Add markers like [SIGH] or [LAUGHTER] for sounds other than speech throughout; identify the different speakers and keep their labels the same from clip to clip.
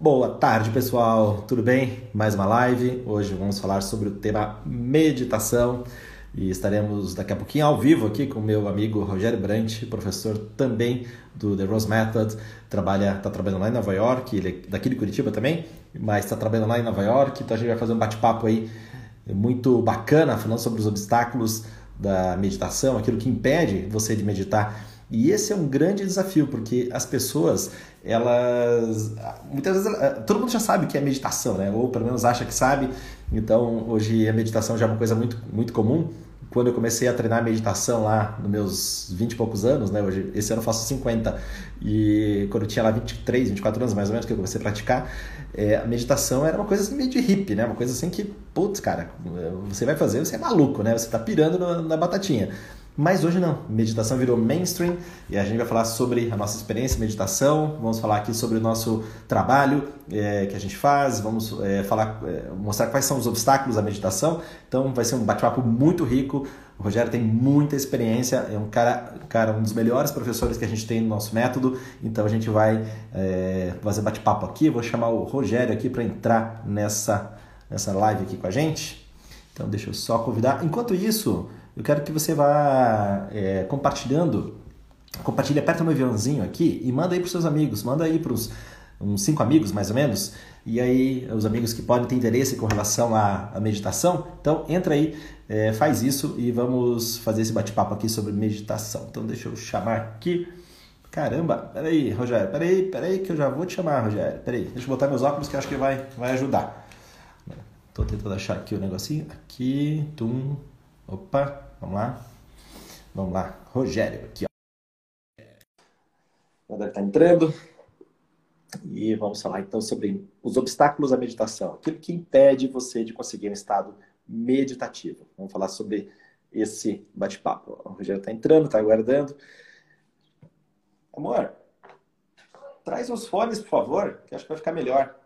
Speaker 1: Boa tarde, pessoal. Tudo bem? Mais uma live. Hoje vamos falar sobre o tema meditação e estaremos daqui a pouquinho ao vivo aqui com meu amigo Rogério Brant, professor também do The Rose Method. Trabalha, está trabalhando lá em Nova York, ele é daqui de Curitiba também, mas está trabalhando lá em Nova York. Então a gente vai fazer um bate-papo aí muito bacana, falando sobre os obstáculos da meditação, aquilo que impede você de meditar. E esse é um grande desafio, porque as pessoas, elas. Muitas vezes, todo mundo já sabe que é meditação, né? Ou pelo menos acha que sabe. Então, hoje a meditação já é uma coisa muito, muito comum. Quando eu comecei a treinar meditação lá nos meus 20 e poucos anos, né? Hoje, esse ano eu faço 50. E quando eu tinha lá 23, 24 anos mais ou menos, que eu comecei a praticar, é, a meditação era uma coisa assim meio de hippie, né? Uma coisa assim que, putz, cara, você vai fazer, você é maluco, né? Você tá pirando na batatinha. Mas hoje não, meditação virou mainstream e a gente vai falar sobre a nossa experiência em meditação, vamos falar aqui sobre o nosso trabalho é, que a gente faz, vamos é, falar, é, mostrar quais são os obstáculos à meditação. Então vai ser um bate-papo muito rico. O Rogério tem muita experiência, é um cara, cara, um dos melhores professores que a gente tem no nosso método. Então a gente vai é, fazer bate-papo aqui. Vou chamar o Rogério aqui para entrar nessa, nessa live aqui com a gente. Então deixa eu só convidar. Enquanto isso, eu quero que você vá é, compartilhando, compartilhe, aperta no aviãozinho aqui e manda aí para seus amigos, manda aí para uns cinco amigos mais ou menos, e aí os amigos que podem ter interesse com relação à, à meditação, então entra aí, é, faz isso e vamos fazer esse bate-papo aqui sobre meditação. Então deixa eu chamar aqui. Caramba, peraí, Rogério, peraí, peraí que eu já vou te chamar, Rogério. Peraí, deixa eu botar meus óculos que acho que vai, vai ajudar. Tô tentando achar aqui o negocinho. Aqui, tum. Opa, Vamos lá? Vamos lá. Rogério, aqui, ó. O André está entrando. E vamos falar então sobre os obstáculos à meditação, aquilo que impede você de conseguir um estado meditativo. Vamos falar sobre esse bate-papo. O Rogério está entrando, está aguardando. Amor, traz os fones, por favor, que acho que vai ficar melhor.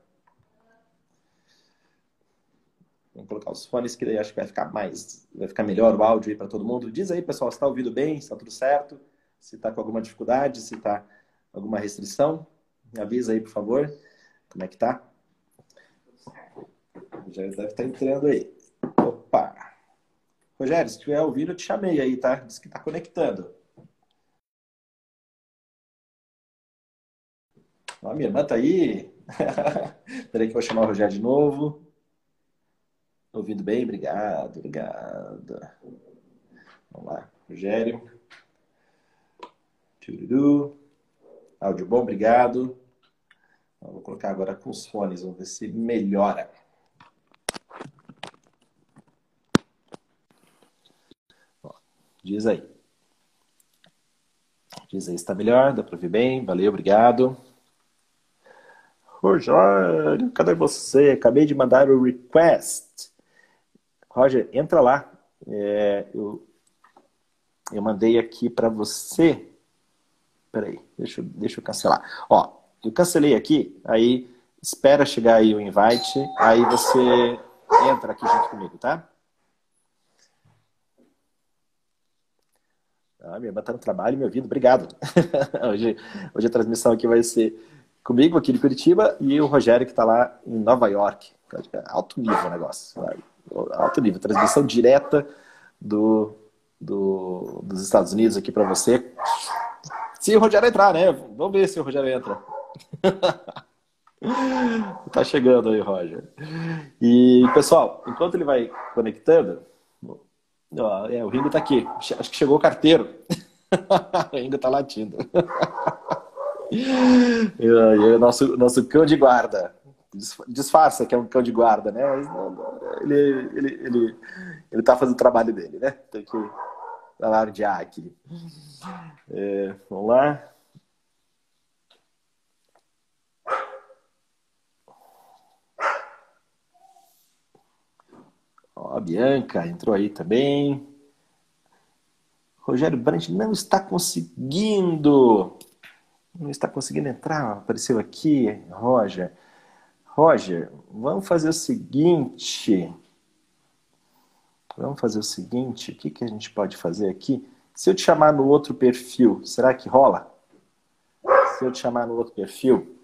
Speaker 1: Vamos colocar os fones que daí acho que vai ficar mais, vai ficar melhor o áudio aí para todo mundo. Diz aí, pessoal, se está ouvindo bem, se está tudo certo, se está com alguma dificuldade, se está alguma restrição. Avisa aí, por favor, como é que tá. Rogério deve estar tá entrando aí. Opa! Rogério, se estiver ouvindo, eu te chamei aí, tá? Diz que está conectando. Ó, minha irmã tá aí. [LAUGHS] Peraí que eu vou chamar o Rogério de novo. Ouvindo bem? Obrigado, obrigado. Vamos lá, Rogério. Áudio bom, obrigado. Vou colocar agora com os fones, vamos ver se melhora. diz aí. Diz aí, está melhor? Dá para ouvir bem? Valeu, obrigado. Rogério, cadê você? Acabei de mandar o request. Roger, entra lá. É, eu, eu mandei aqui para você. Peraí, deixa, deixa eu cancelar. Ó, eu cancelei aqui, aí espera chegar aí o invite, aí você entra aqui junto comigo, tá? Ah, minha irmã tá no trabalho me ouvindo, obrigado. [LAUGHS] hoje, hoje a transmissão aqui vai ser comigo aqui de Curitiba e o Rogério que está lá em Nova York. Alto nível o negócio. Vai alto nível, transmissão direta do, do, dos Estados Unidos aqui para você. Se o Rogério entrar, né? Vamos ver se o Rogério entra. [LAUGHS] tá chegando aí, Roger. E, pessoal, enquanto ele vai conectando, ó, é, o Ringo tá aqui. Acho que chegou o carteiro. [LAUGHS] o Ringo tá latindo. [LAUGHS] e, e, nosso, nosso cão de guarda disfarça que é um cão de guarda, né? Mas não, ele, ele, ele, ele tá fazendo o trabalho dele, né? Tem que alardear aqui. É, vamos lá. Ó, a Bianca entrou aí também. Rogério Brandt não está conseguindo. Não está conseguindo entrar. Apareceu aqui, Roger. Roger, vamos fazer o seguinte. Vamos fazer o seguinte. O que, que a gente pode fazer aqui? Se eu te chamar no outro perfil, será que rola? Se eu te chamar no outro perfil.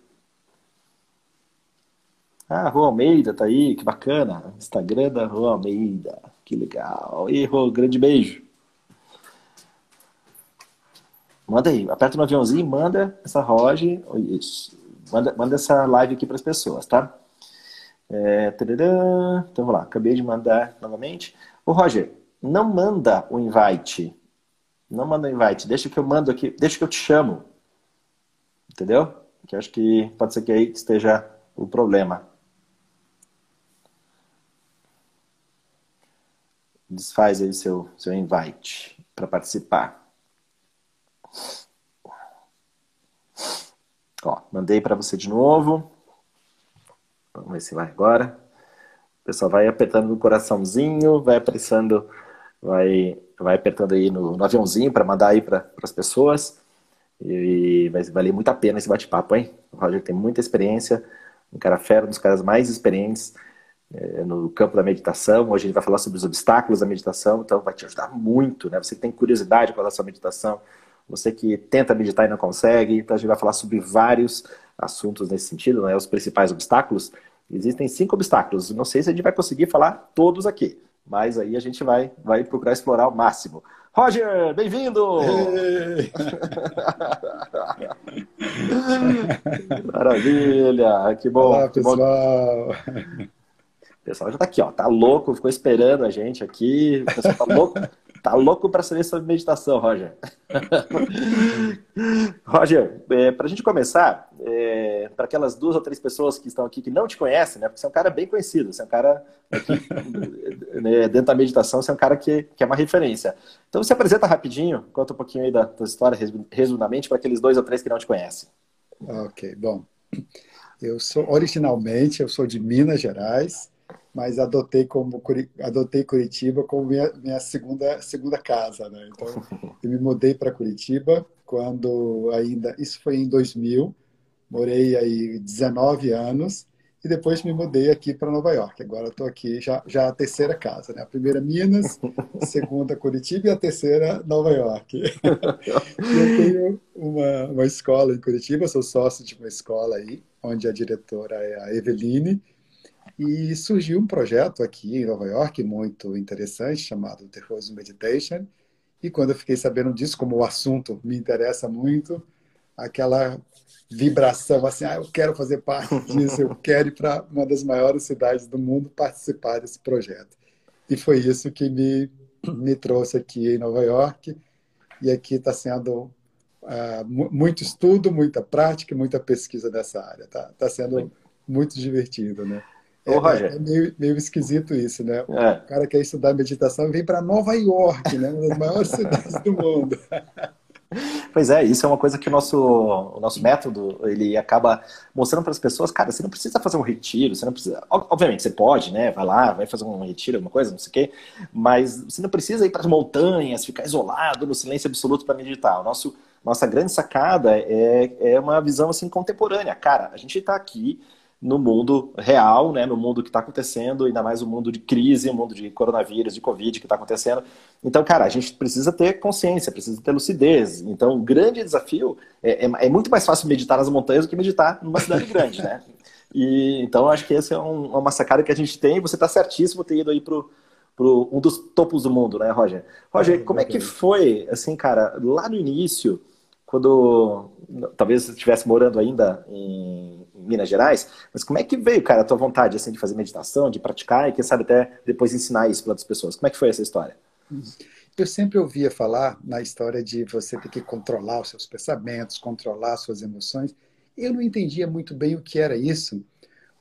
Speaker 1: Ah, Rô Almeida tá aí, que bacana. Instagram da Rô Almeida, que legal. E Rô, grande beijo. Manda aí, aperta no aviãozinho e manda essa Roge, isso. Manda, manda essa live aqui para as pessoas, tá? É, então vamos lá, acabei de mandar novamente. Ô Roger, não manda o invite. Não manda o invite, deixa que eu mando aqui, deixa que eu te chamo. Entendeu? Que acho que pode ser que aí esteja o problema. Desfaz aí seu, seu invite para participar. Mandei para você de novo. Vamos ver se vai agora. O pessoal vai apertando no coraçãozinho, vai apressando, vai, vai apertando aí no, no aviãozinho para mandar aí para as pessoas. E vai valer muito a pena esse bate-papo, hein? O Roger tem muita experiência, um cara fera, um dos caras mais experientes é, no campo da meditação. Hoje ele vai falar sobre os obstáculos da meditação, então vai te ajudar muito, né? Você que tem curiosidade com a sua meditação, você que tenta meditar e não consegue, então a gente vai falar sobre vários assuntos nesse sentido, né? Os principais obstáculos. Existem cinco obstáculos. Não sei se a gente vai conseguir falar todos aqui, mas aí a gente vai, vai procurar explorar o máximo. Roger, bem-vindo! [LAUGHS] Maravilha, que bom.
Speaker 2: Olá,
Speaker 1: que
Speaker 2: pessoal.
Speaker 1: Bom. O pessoal já tá aqui, ó, tá louco, ficou esperando a gente aqui. O pessoal tá louco, [LAUGHS] tá louco para saber sobre meditação, Roger. [LAUGHS] Roger, é, para a gente começar, é, para aquelas duas ou três pessoas que estão aqui que não te conhecem, né? Porque você é um cara bem conhecido, você é um cara aqui, [LAUGHS] né, dentro da meditação, você é um cara que, que é uma referência. Então você apresenta rapidinho, conta um pouquinho aí da tua história, resumidamente, para aqueles dois ou três que não te conhecem.
Speaker 2: Ok, bom. Eu sou originalmente eu sou de Minas Gerais mas adotei como adotei Curitiba como minha, minha segunda segunda casa, né? Então [LAUGHS] eu me mudei para Curitiba quando ainda isso foi em 2000, morei aí 19 anos e depois me mudei aqui para Nova York. Agora estou aqui já já a terceira casa, né? A primeira Minas, a [LAUGHS] segunda Curitiba e a terceira Nova York. [LAUGHS] eu tenho uma, uma escola em Curitiba, sou sócio de uma escola aí, onde a diretora é a Eveline e surgiu um projeto aqui em Nova York muito interessante, chamado The Rose Meditation. E quando eu fiquei sabendo disso, como o assunto me interessa muito, aquela vibração assim, ah, eu quero fazer parte [LAUGHS] disso, eu quero ir para uma das maiores cidades do mundo participar desse projeto. E foi isso que me, me trouxe aqui em Nova York. E aqui está sendo uh, muito estudo, muita prática, muita pesquisa nessa área. Está tá sendo muito divertido, né?
Speaker 1: Ô, é, Roger.
Speaker 2: É meio, meio, esquisito isso, né? É. O cara quer estudar meditação e vem para Nova York, né? Uma das maiores [LAUGHS] cidades do mundo.
Speaker 1: Pois é, isso é uma coisa que o nosso, o nosso método ele acaba mostrando para as pessoas, cara, você não precisa fazer um retiro, você não precisa. Obviamente, você pode, né? Vai lá, vai fazer um retiro, alguma coisa, não sei o quê, mas você não precisa ir para as montanhas, ficar isolado no silêncio absoluto para meditar. O nosso, nossa grande sacada é, é uma visão assim contemporânea. Cara, a gente está aqui no mundo real, né, no mundo que está acontecendo, ainda mais o mundo de crise, o mundo de coronavírus, de Covid que está acontecendo. Então, cara, a gente precisa ter consciência, precisa ter lucidez. Então, o grande desafio é, é, é muito mais fácil meditar nas montanhas do que meditar numa cidade [LAUGHS] grande, né? E, então, acho que esse é um, uma sacada que a gente tem. Você está certíssimo ter ido aí pro um dos topos do mundo, né, Roger? Roger, é, como é que foi, assim, cara, lá no início, quando talvez você estivesse morando ainda em Minas Gerais, mas como é que veio, cara, a tua vontade assim, de fazer meditação, de praticar e quem sabe até depois ensinar isso para outras pessoas? Como é que foi essa história?
Speaker 2: Eu sempre ouvia falar na história de você ter que controlar os seus pensamentos, controlar as suas emoções. Eu não entendia muito bem o que era isso,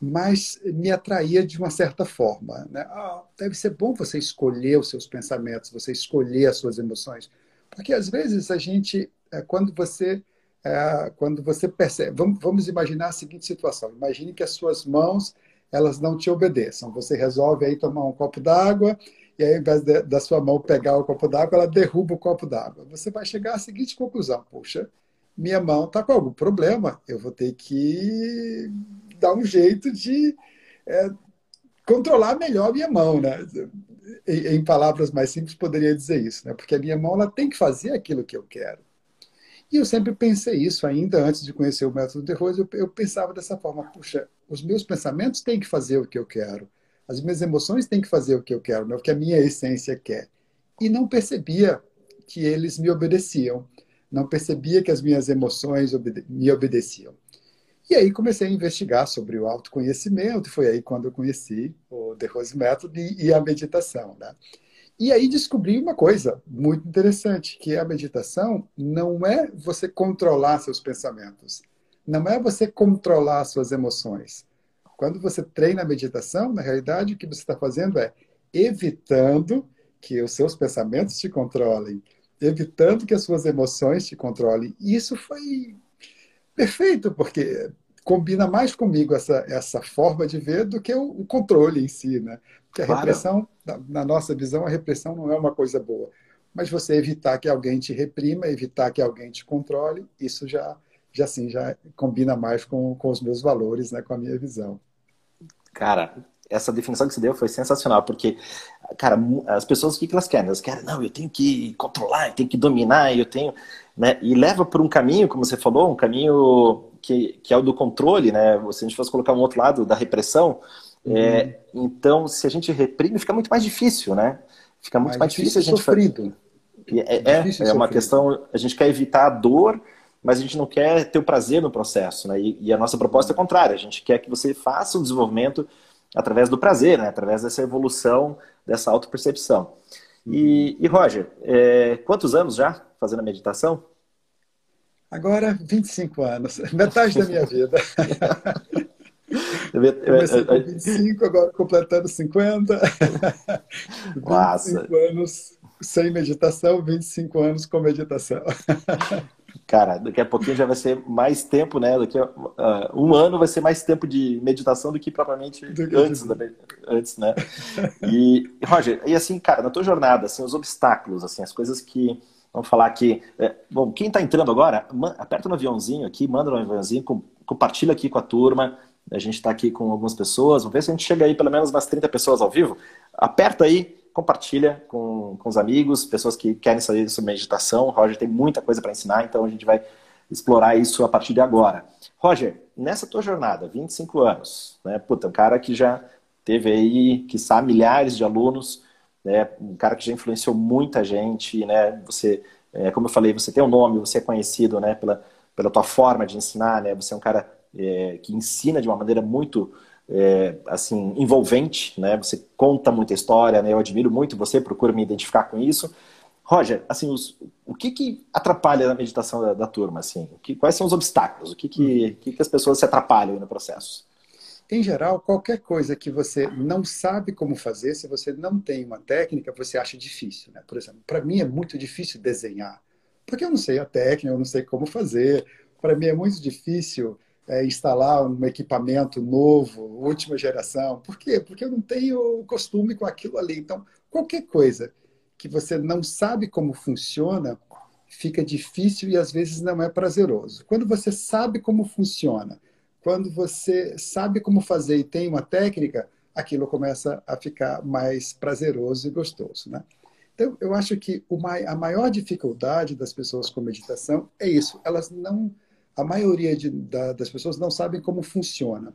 Speaker 2: mas me atraía de uma certa forma. Né? Ah, deve ser bom você escolher os seus pensamentos, você escolher as suas emoções, porque às vezes a gente, é, quando você é, quando você percebe. Vamos, vamos imaginar a seguinte situação: imagine que as suas mãos elas não te obedeçam. Você resolve aí tomar um copo d'água e aí, ao invés de, da sua mão pegar o copo d'água, ela derruba o copo d'água. Você vai chegar à seguinte conclusão: puxa, minha mão está com algum problema, eu vou ter que dar um jeito de é, controlar melhor minha mão, né? Em, em palavras mais simples, poderia dizer isso, né? Porque a minha mão ela tem que fazer aquilo que eu quero. E eu sempre pensei isso, ainda antes de conhecer o método de Rose, eu, eu pensava dessa forma: puxa, os meus pensamentos têm que fazer o que eu quero, as minhas emoções têm que fazer o que eu quero, né? o que a minha essência quer. E não percebia que eles me obedeciam, não percebia que as minhas emoções obede me obedeciam. E aí comecei a investigar sobre o autoconhecimento, foi aí quando eu conheci o The Rose Method e, e a meditação. Né? E aí descobri uma coisa muito interessante, que a meditação não é você controlar seus pensamentos, não é você controlar suas emoções. Quando você treina a meditação, na realidade o que você está fazendo é evitando que os seus pensamentos te controlem, evitando que as suas emoções te controlem. E isso foi perfeito, porque combina mais comigo essa, essa forma de ver do que o, o controle em si, né? Porque a claro. repressão, na, nossa visão, a repressão não é uma coisa boa. Mas você evitar que alguém te reprima, evitar que alguém te controle, isso já, já assim, já combina mais com, com os meus valores, né? Com a minha visão.
Speaker 1: Cara, essa definição que você deu foi sensacional, porque, cara, as pessoas, o que elas querem? Elas querem, não, eu tenho que controlar, eu tenho que dominar, eu tenho. Né? E leva por um caminho, como você falou, um caminho que, que é o do controle, né? Se a gente fosse colocar um outro lado da repressão, uhum. é, então, se a gente reprime, fica muito mais difícil, né? Fica muito mais, mais difícil, difícil a gente.
Speaker 2: Sofrido.
Speaker 1: É, é, é uma questão, a gente quer evitar a dor, mas a gente não quer ter o prazer no processo, né? E, e a nossa proposta é contrária, a gente quer que você faça o desenvolvimento através do prazer, né? através dessa evolução, dessa autopercepção. E, e Roger, é, quantos anos já fazendo a meditação?
Speaker 2: Agora, 25 anos, [LAUGHS] metade da minha vida. [LAUGHS] Comecei com 25, agora completando 50.
Speaker 1: Nossa.
Speaker 2: 25 anos sem meditação, 25 anos com meditação. [LAUGHS]
Speaker 1: Cara, daqui a pouquinho já vai ser mais tempo, né? Daqui a uh, um ano vai ser mais tempo de meditação do que propriamente do que antes, da, antes, né? E, Roger, e assim, cara, na tua jornada, assim, os obstáculos, assim, as coisas que Vamos falar aqui. É, bom, quem está entrando agora, aperta no aviãozinho aqui, manda no aviãozinho, compartilha aqui com a turma. A gente está aqui com algumas pessoas. Vamos ver se a gente chega aí pelo menos umas 30 pessoas ao vivo. Aperta aí, compartilha com, com os amigos, pessoas que querem saber sobre meditação. O Roger tem muita coisa para ensinar, então a gente vai explorar isso a partir de agora. Roger, nessa tua jornada, 25 anos, né? Puta, um cara que já teve aí, que sabe, milhares de alunos, né? Um cara que já influenciou muita gente, né? Você, é, como eu falei, você tem um nome, você é conhecido, né? Pela, pela tua forma de ensinar, né? Você é um cara é, que ensina de uma maneira muito é, assim envolvente, né? Você conta muita história, né? Eu admiro muito você, procuro me identificar com isso. Roger, assim, os, o que, que atrapalha na meditação da, da turma, assim? Que, quais são os obstáculos? O que que, que, que as pessoas se atrapalham no processo?
Speaker 2: Em geral, qualquer coisa que você não sabe como fazer, se você não tem uma técnica, você acha difícil. Né? Por exemplo, para mim é muito difícil desenhar, porque eu não sei a técnica, eu não sei como fazer. Para mim é muito difícil é, instalar um equipamento novo, última geração. Por quê? Porque eu não tenho costume com aquilo ali. Então, qualquer coisa que você não sabe como funciona, fica difícil e às vezes não é prazeroso. Quando você sabe como funciona, quando você sabe como fazer e tem uma técnica, aquilo começa a ficar mais prazeroso e gostoso, né? Então, eu acho que a maior dificuldade das pessoas com meditação é isso. Elas não, a maioria de, da, das pessoas não sabem como funciona.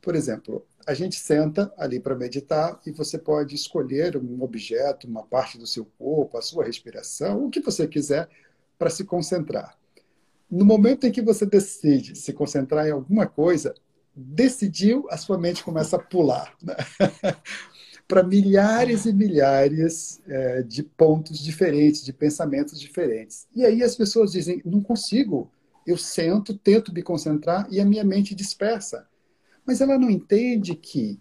Speaker 2: Por exemplo, a gente senta ali para meditar e você pode escolher um objeto, uma parte do seu corpo, a sua respiração, o que você quiser para se concentrar. No momento em que você decide se concentrar em alguma coisa, decidiu, a sua mente começa a pular né? [LAUGHS] para milhares e milhares é, de pontos diferentes, de pensamentos diferentes. E aí as pessoas dizem: não consigo. Eu sento, tento me concentrar e a minha mente dispersa. Mas ela não entende que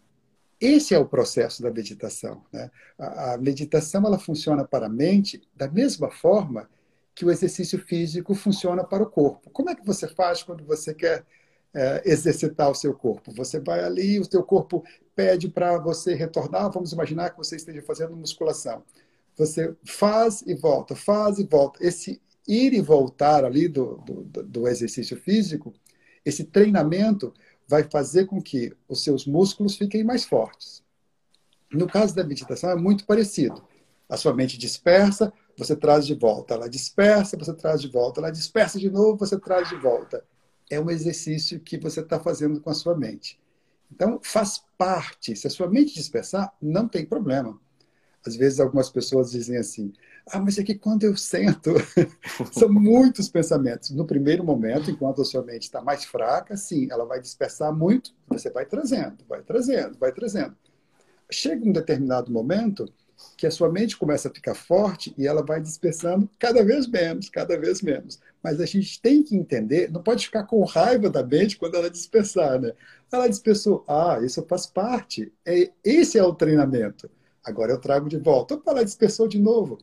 Speaker 2: esse é o processo da meditação. Né? A, a meditação ela funciona para a mente da mesma forma que o exercício físico funciona para o corpo. Como é que você faz quando você quer é, exercitar o seu corpo? Você vai ali, o seu corpo pede para você retornar. Vamos imaginar que você esteja fazendo musculação. Você faz e volta, faz e volta. Esse ir e voltar ali do, do, do exercício físico, esse treinamento vai fazer com que os seus músculos fiquem mais fortes. No caso da meditação, é muito parecido. A sua mente dispersa, você traz de volta. Ela dispersa, você traz de volta. Ela dispersa de novo, você traz de volta. É um exercício que você está fazendo com a sua mente. Então, faz parte. Se a sua mente dispersar, não tem problema. Às vezes, algumas pessoas dizem assim: ah, mas é que quando eu sento, [LAUGHS] são muitos pensamentos. No primeiro momento, enquanto a sua mente está mais fraca, sim, ela vai dispersar muito, você vai trazendo, vai trazendo, vai trazendo. Chega um determinado momento que a sua mente começa a ficar forte e ela vai dispersando cada vez menos, cada vez menos. Mas a gente tem que entender, não pode ficar com raiva da mente quando ela dispersar, né? Ela dispersou, ah, isso faz parte. É, esse é o treinamento. Agora eu trago de volta. Opa, ela dispersou de novo.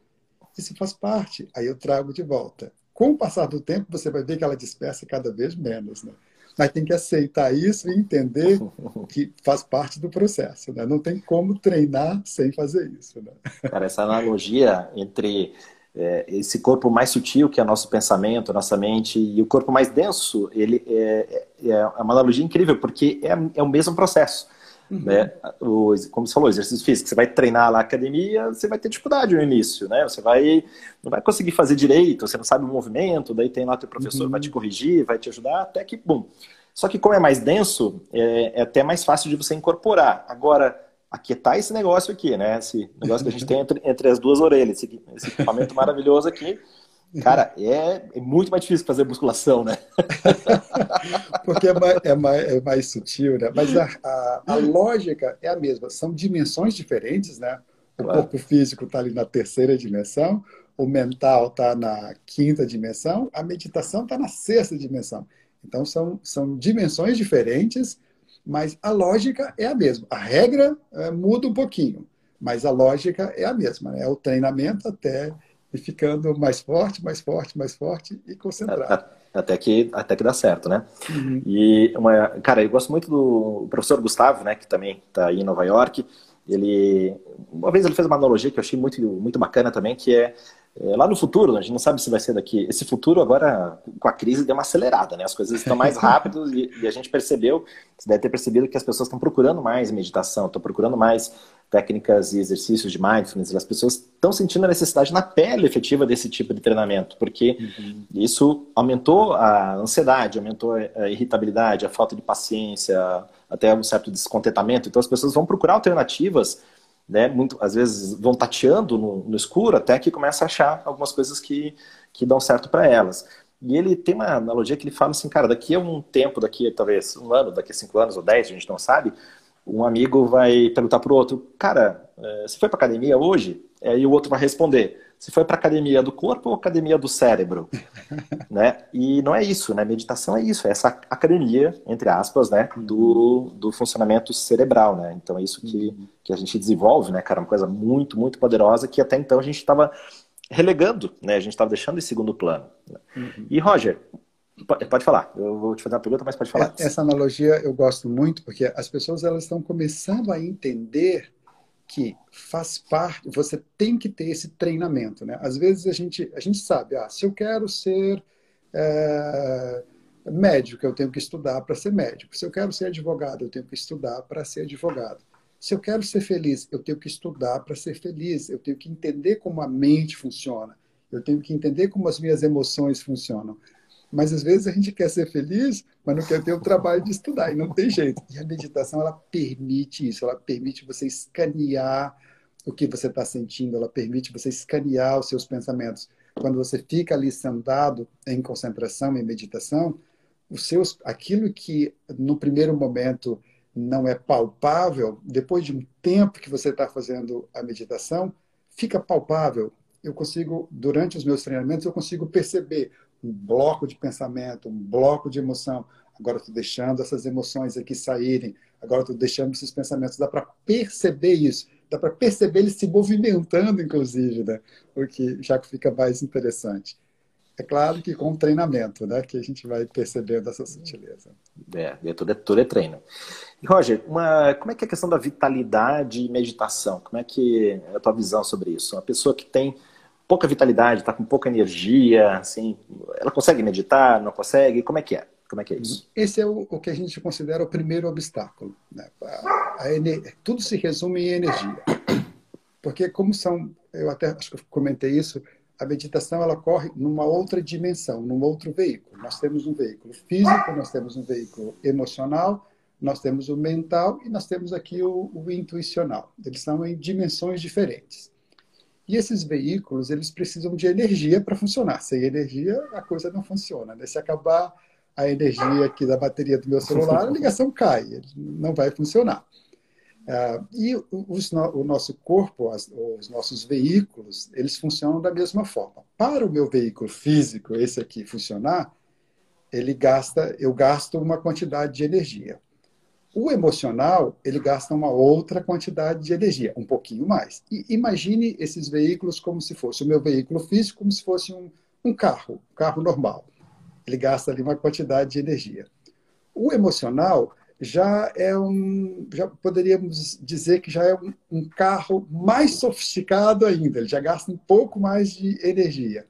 Speaker 2: Isso faz parte. Aí eu trago de volta. Com o passar do tempo, você vai ver que ela dispersa cada vez menos, né? Mas tem que aceitar isso e entender [LAUGHS] que faz parte do processo. Né? Não tem como treinar sem fazer isso. Né?
Speaker 1: Cara, essa analogia entre é, esse corpo mais sutil, que é nosso pensamento, nossa mente, e o corpo mais denso, ele é, é, é uma analogia incrível, porque é, é o mesmo processo. Uhum. Né? O, como você falou, exercício físico, você vai treinar lá na academia, você vai ter dificuldade no início, né? Você vai, não vai conseguir fazer direito, você não sabe o movimento, daí tem lá teu professor uhum. vai te corrigir, vai te ajudar, até que, bom. Só que como é mais denso, é, é até mais fácil de você incorporar. Agora, aquietar esse negócio aqui, né? Esse negócio que a gente tem entre, entre as duas orelhas, esse, esse equipamento maravilhoso aqui, Cara, é, é, muito mais difícil fazer musculação, né? [LAUGHS]
Speaker 2: Porque é mais, é mais, é mais sutil, né? Mas a, a, a, lógica é a mesma. São dimensões diferentes, né? O claro. corpo físico está ali na terceira dimensão, o mental está na quinta dimensão, a meditação está na sexta dimensão. Então, são, são dimensões diferentes, mas a lógica é a mesma. A regra é, muda um pouquinho, mas a lógica é a mesma. Né? É o treinamento até e ficando mais forte, mais forte, mais forte e concentrado.
Speaker 1: Até que, até que dá certo, né? Uhum. E, uma, cara, eu gosto muito do professor Gustavo, né, que também está aí em Nova York. Ele, uma vez ele fez uma analogia que eu achei muito, muito bacana também, que é é, lá no futuro, a gente não sabe se vai ser daqui. Esse futuro agora, com a crise, deu uma acelerada, né? As coisas estão mais [LAUGHS] rápidas e, e, a gente percebeu, você deve ter percebido que as pessoas estão procurando mais meditação, estão procurando mais técnicas e exercícios de mindfulness. As pessoas estão sentindo a necessidade na pele efetiva desse tipo de treinamento, porque uhum. isso aumentou a ansiedade, aumentou a irritabilidade, a falta de paciência, até um certo descontentamento. Então as pessoas vão procurar alternativas né, muito, às vezes vão tateando no, no, escuro até que começa a achar algumas coisas que, que dão certo para elas. E ele tem uma analogia que ele fala assim, cara, daqui a um tempo, daqui talvez um ano, daqui a cinco anos ou dez, a gente não sabe, um amigo vai perguntar para o outro, cara, eh, você foi para academia hoje? Aí o outro vai responder, você foi para academia do corpo ou academia do cérebro? [LAUGHS] né? E não é isso, né? Meditação é isso, é essa academia, entre aspas, né? Do, do funcionamento cerebral, né? Então é isso que, que a gente desenvolve, né, cara? Uma coisa muito, muito poderosa que até então a gente estava relegando, né? A gente estava deixando em segundo plano. Uhum. E, Roger, Pode falar, eu vou te fazer uma pergunta, mas pode falar.
Speaker 2: Essa analogia eu gosto muito, porque as pessoas elas estão começando a entender que faz parte, você tem que ter esse treinamento, né? Às vezes a gente, a gente sabe, ah, se eu quero ser é, médico, eu tenho que estudar para ser médico. Se eu quero ser advogado, eu tenho que estudar para ser advogado. Se eu quero ser feliz, eu tenho que estudar para ser feliz. Eu tenho que entender como a mente funciona. Eu tenho que entender como as minhas emoções funcionam. Mas às vezes a gente quer ser feliz, mas não quer ter o trabalho de estudar, e não tem jeito. E a meditação, ela permite isso, ela permite você escanear o que você está sentindo, ela permite você escanear os seus pensamentos. Quando você fica ali sentado em concentração, em meditação, os seus, aquilo que no primeiro momento não é palpável, depois de um tempo que você está fazendo a meditação, fica palpável. Eu consigo, durante os meus treinamentos, eu consigo perceber um bloco de pensamento, um bloco de emoção. Agora estou deixando essas emoções aqui saírem. Agora estou deixando esses pensamentos. Dá para perceber isso. Dá para perceber eles se movimentando, inclusive, né? o que já fica mais interessante. É claro que com treinamento, né, que a gente vai percebendo essa sutileza.
Speaker 1: É, é tudo, é, tudo é treino. E, Roger, uma, como é que é a questão da vitalidade e meditação? Como é que é a tua visão sobre isso? Uma pessoa que tem pouca vitalidade, está com pouca energia, assim, ela consegue meditar, não consegue? Como é que é? Como é que é isso?
Speaker 2: Esse é o, o que a gente considera o primeiro obstáculo. Né? A, a, tudo se resume em energia. Porque como são, eu até acho que comentei isso, a meditação ela corre numa outra dimensão, num outro veículo. Nós temos um veículo físico, nós temos um veículo emocional, nós temos o mental e nós temos aqui o, o intuicional. Eles são em dimensões diferentes. E esses veículos, eles precisam de energia para funcionar. Sem energia, a coisa não funciona. Né? Se acabar a energia aqui da bateria do meu celular, a ligação cai, não vai funcionar. Uh, e os, o nosso corpo, as, os nossos veículos, eles funcionam da mesma forma. Para o meu veículo físico, esse aqui, funcionar, ele gasta, eu gasto uma quantidade de energia. O emocional, ele gasta uma outra quantidade de energia, um pouquinho mais. E imagine esses veículos como se fosse o meu veículo físico, como se fosse um, um carro, um carro normal. Ele gasta ali uma quantidade de energia. O emocional, já é um, já poderíamos dizer que já é um, um, carro mais sofisticado ainda, ele já gasta um pouco mais de energia.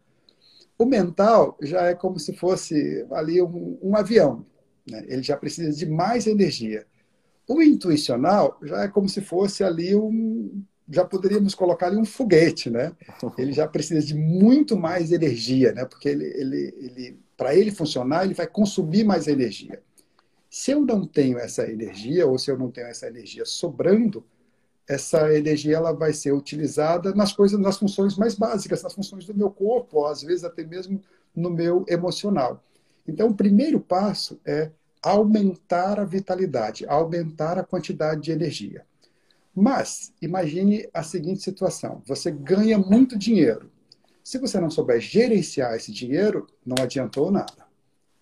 Speaker 2: O mental já é como se fosse ali um, um avião, né? ele já precisa de mais energia. O intuicional já é como se fosse ali um, já poderíamos colocar ali um foguete, né? Ele já precisa de muito mais energia, né? Porque ele, ele, ele para ele funcionar, ele vai consumir mais energia. Se eu não tenho essa energia, ou se eu não tenho essa energia sobrando, essa energia ela vai ser utilizada nas coisas, nas funções mais básicas, nas funções do meu corpo, ou às vezes até mesmo no meu emocional. Então, o primeiro passo é aumentar a vitalidade, aumentar a quantidade de energia. Mas imagine a seguinte situação: você ganha muito dinheiro. Se você não souber gerenciar esse dinheiro, não adiantou nada.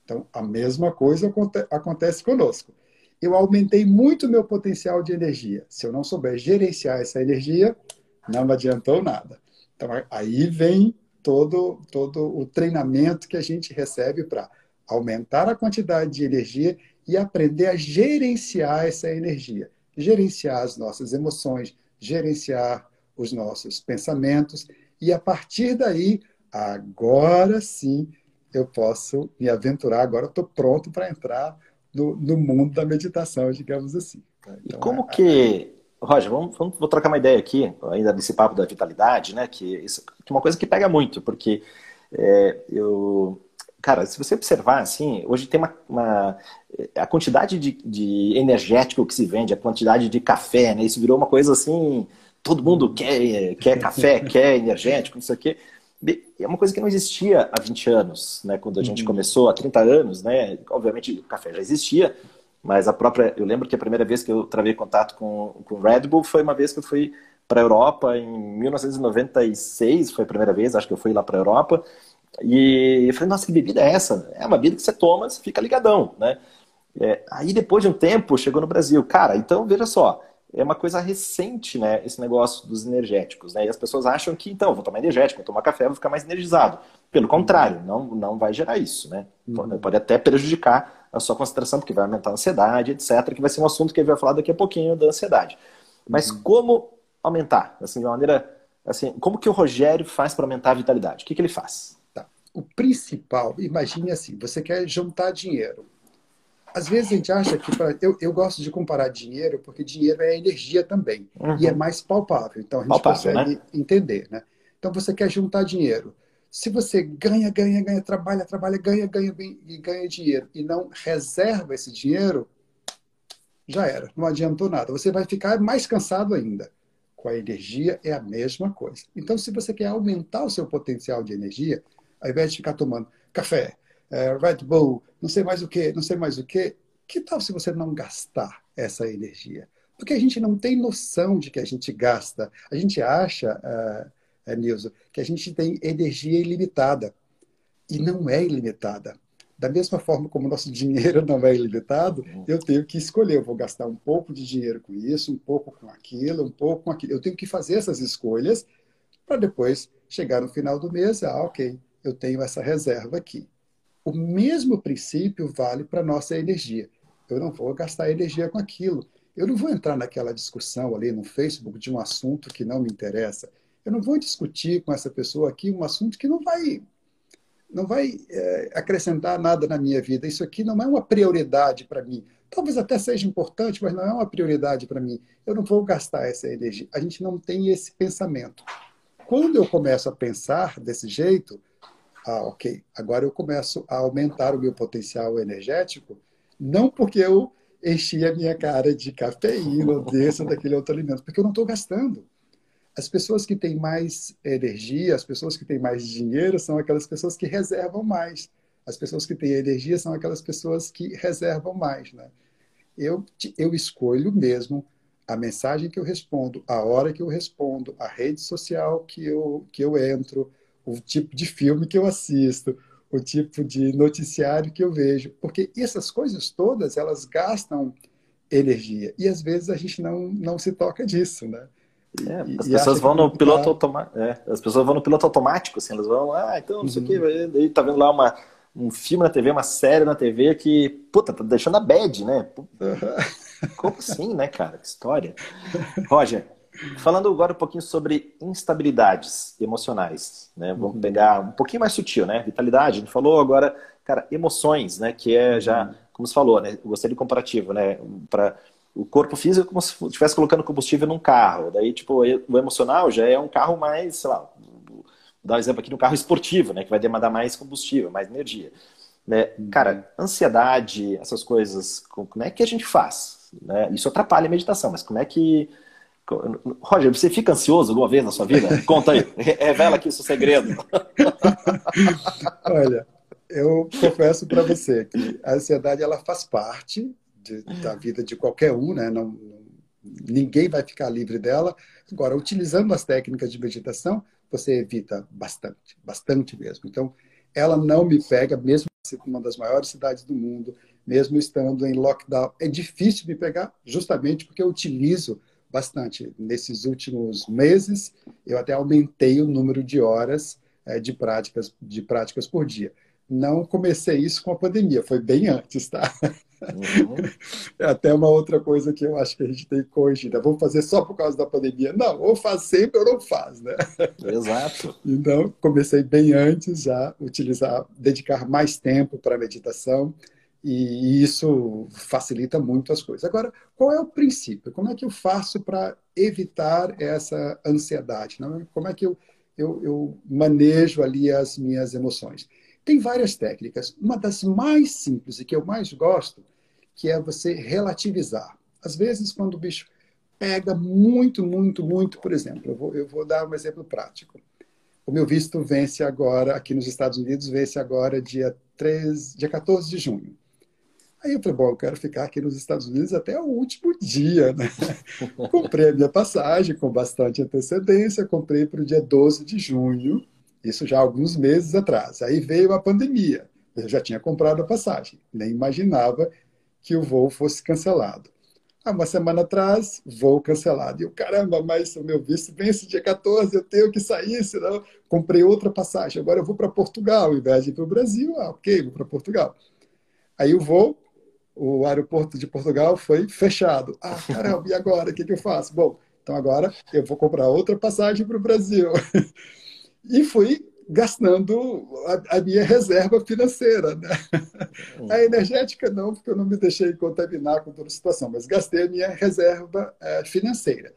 Speaker 2: Então, a mesma coisa acontece conosco. Eu aumentei muito meu potencial de energia. Se eu não souber gerenciar essa energia, não adiantou nada. Então, aí vem todo, todo o treinamento que a gente recebe para aumentar a quantidade de energia e aprender a gerenciar essa energia. Gerenciar as nossas emoções, gerenciar os nossos pensamentos. E a partir daí, agora sim, eu posso me aventurar, agora estou pronto para entrar no, no, mundo da meditação, digamos assim.
Speaker 1: Então, e como é, que. Roger, vamos, vamos, vou trocar uma ideia aqui, ainda nesse papo da vitalidade, né? Que, isso, que é uma coisa que pega muito, porque é, eu. Cara, se você observar, assim, hoje tem uma. uma a quantidade de, de energético que se vende, a quantidade de café, né? Isso virou uma coisa assim. Todo mundo quer, quer café, [LAUGHS] quer energético, não sei o quê é uma coisa que não existia há 20 anos, né? Quando a gente uhum. começou, há 30 anos, né? Obviamente o café já existia, mas a própria. Eu lembro que a primeira vez que eu travei contato com, com Red Bull foi uma vez que eu fui para a Europa em 1996, foi a primeira vez, acho que eu fui lá para a Europa. E eu falei, nossa, que bebida é essa? É uma bebida que você toma, você fica ligadão, né? É, aí depois de um tempo chegou no Brasil. Cara, então veja só, é uma coisa recente, né, esse negócio dos energéticos, né? E as pessoas acham que, então, vou tomar energético, vou tomar café, vou ficar mais energizado. Pelo contrário, não, não vai gerar isso, né? Uhum. Pode até prejudicar a sua concentração, porque vai aumentar a ansiedade, etc., que vai ser um assunto que ele vai falar daqui a pouquinho da ansiedade. Mas uhum. como aumentar? Assim, de uma maneira, assim, como que o Rogério faz para aumentar a vitalidade? O que, que ele faz?
Speaker 2: O principal, imagine assim, você quer juntar dinheiro às vezes a gente acha que. Pra, eu, eu gosto de comparar dinheiro, porque dinheiro é energia também. Uhum. E é mais palpável. Então a gente palpável, consegue né? entender. Né? Então você quer juntar dinheiro. Se você ganha, ganha, ganha, trabalha, trabalha, ganha, ganha, ganha e ganha dinheiro e não reserva esse dinheiro, já era. Não adiantou nada. Você vai ficar mais cansado ainda. Com a energia é a mesma coisa. Então, se você quer aumentar o seu potencial de energia, ao invés de ficar tomando café, é, Red Bull, não sei mais o que, não sei mais o que. Que tal se você não gastar essa energia? Porque a gente não tem noção de que a gente gasta. A gente acha, uh, Nilson, que a gente tem energia ilimitada. E não é ilimitada. Da mesma forma como o nosso [LAUGHS] dinheiro não é ilimitado, eu tenho que escolher. Eu vou gastar um pouco de dinheiro com isso, um pouco com aquilo, um pouco com aquilo. Eu tenho que fazer essas escolhas para depois chegar no final do mês, ah, ok, eu tenho essa reserva aqui. O mesmo princípio vale para a nossa energia. Eu não vou gastar energia com aquilo. Eu não vou entrar naquela discussão ali no Facebook de um assunto que não me interessa. Eu não vou discutir com essa pessoa aqui um assunto que não vai não vai é, acrescentar nada na minha vida. Isso aqui não é uma prioridade para mim. Talvez até seja importante, mas não é uma prioridade para mim. Eu não vou gastar essa energia. A gente não tem esse pensamento. quando eu começo a pensar desse jeito, ah, ok, agora eu começo a aumentar o meu potencial energético, não porque eu enchi a minha cara de cafeína, desse ou daquele outro alimento, porque eu não estou gastando. As pessoas que têm mais energia, as pessoas que têm mais dinheiro, são aquelas pessoas que reservam mais. As pessoas que têm energia são aquelas pessoas que reservam mais. Né? Eu, eu escolho mesmo a mensagem que eu respondo, a hora que eu respondo, a rede social que eu, que eu entro, o tipo de filme que eu assisto, o tipo de noticiário que eu vejo, porque essas coisas todas elas gastam energia e às vezes a gente não não se toca disso, né?
Speaker 1: É, as pessoas vão no piloto tá... automático, é, as pessoas vão no piloto automático, assim, elas vão, ah, então não sei o uhum. que, aí tá vendo lá uma um filme na TV, uma série na TV que, puta, tá deixando a bad, né? Como assim, né, cara? Que história. Roger, Falando agora um pouquinho sobre instabilidades emocionais, né? Vamos uhum. pegar um pouquinho mais sutil, né? Vitalidade, a gente falou agora, cara, emoções, né? Que é já, uhum. como você falou, né? Eu gostei do comparativo, né? Para o corpo físico é como se estivesse colocando combustível num carro. Daí, tipo, o emocional já é um carro mais, sei lá, vou dar um exemplo aqui no carro esportivo, né? Que vai demandar mais combustível, mais energia. Né? Uhum. Cara, ansiedade, essas coisas, como é que a gente faz? Né? Isso atrapalha a meditação, mas como é que Roger, você fica ansioso alguma vez na sua vida? Conta aí, revela aqui o seu segredo.
Speaker 2: Olha, eu confesso para você que a ansiedade ela faz parte de, da vida de qualquer um, né? Não, ninguém vai ficar livre dela. Agora, utilizando as técnicas de meditação, você evita bastante, bastante mesmo. Então, ela não me pega, mesmo sendo uma das maiores cidades do mundo, mesmo estando em lockdown. É difícil me pegar, justamente porque eu utilizo bastante. Nesses últimos meses, eu até aumentei o número de horas é, de, práticas, de práticas por dia. Não comecei isso com a pandemia, foi bem antes, tá? Uhum. [LAUGHS] É até uma outra coisa que eu acho que a gente tem que corrigir. Né? Vamos fazer só por causa da pandemia? Não, ou faz sempre ou não faz, né?
Speaker 1: Exato. [LAUGHS]
Speaker 2: Então, comecei bem antes já, utilizar, dedicar mais tempo para meditação e isso facilita muito as coisas. Agora, qual é o princípio? Como é que eu faço para evitar essa ansiedade? Não? Como é que eu, eu, eu manejo ali as minhas emoções? Tem várias técnicas. Uma das mais simples e que eu mais gosto, que é você relativizar. Às vezes, quando o bicho pega muito, muito, muito, por exemplo, eu vou, eu vou dar um exemplo prático. O meu visto vence agora, aqui nos Estados Unidos, vence agora dia, 3, dia 14 de junho. Aí eu falei, bom, eu quero ficar aqui nos Estados Unidos até o último dia, né? [LAUGHS] comprei a minha passagem com bastante antecedência, comprei para o dia 12 de junho, isso já alguns meses atrás. Aí veio a pandemia, eu já tinha comprado a passagem, nem imaginava que o voo fosse cancelado. Há uma semana atrás, voo cancelado. E eu, caramba, mas o meu visto vence dia 14, eu tenho que sair, senão comprei outra passagem. Agora eu vou para Portugal, ao invés de ir para o Brasil, ah, ok, vou para Portugal. Aí o voo o aeroporto de Portugal foi fechado. Ah, [LAUGHS] caramba, e agora? O que, que eu faço? Bom, então agora eu vou comprar outra passagem para o Brasil. [LAUGHS] e fui gastando a, a, minha reserva financeira. Né? Hum. A energética não, porque eu não me deixei contaminar com toda a situação, mas gastei a minha reserva é, financeira.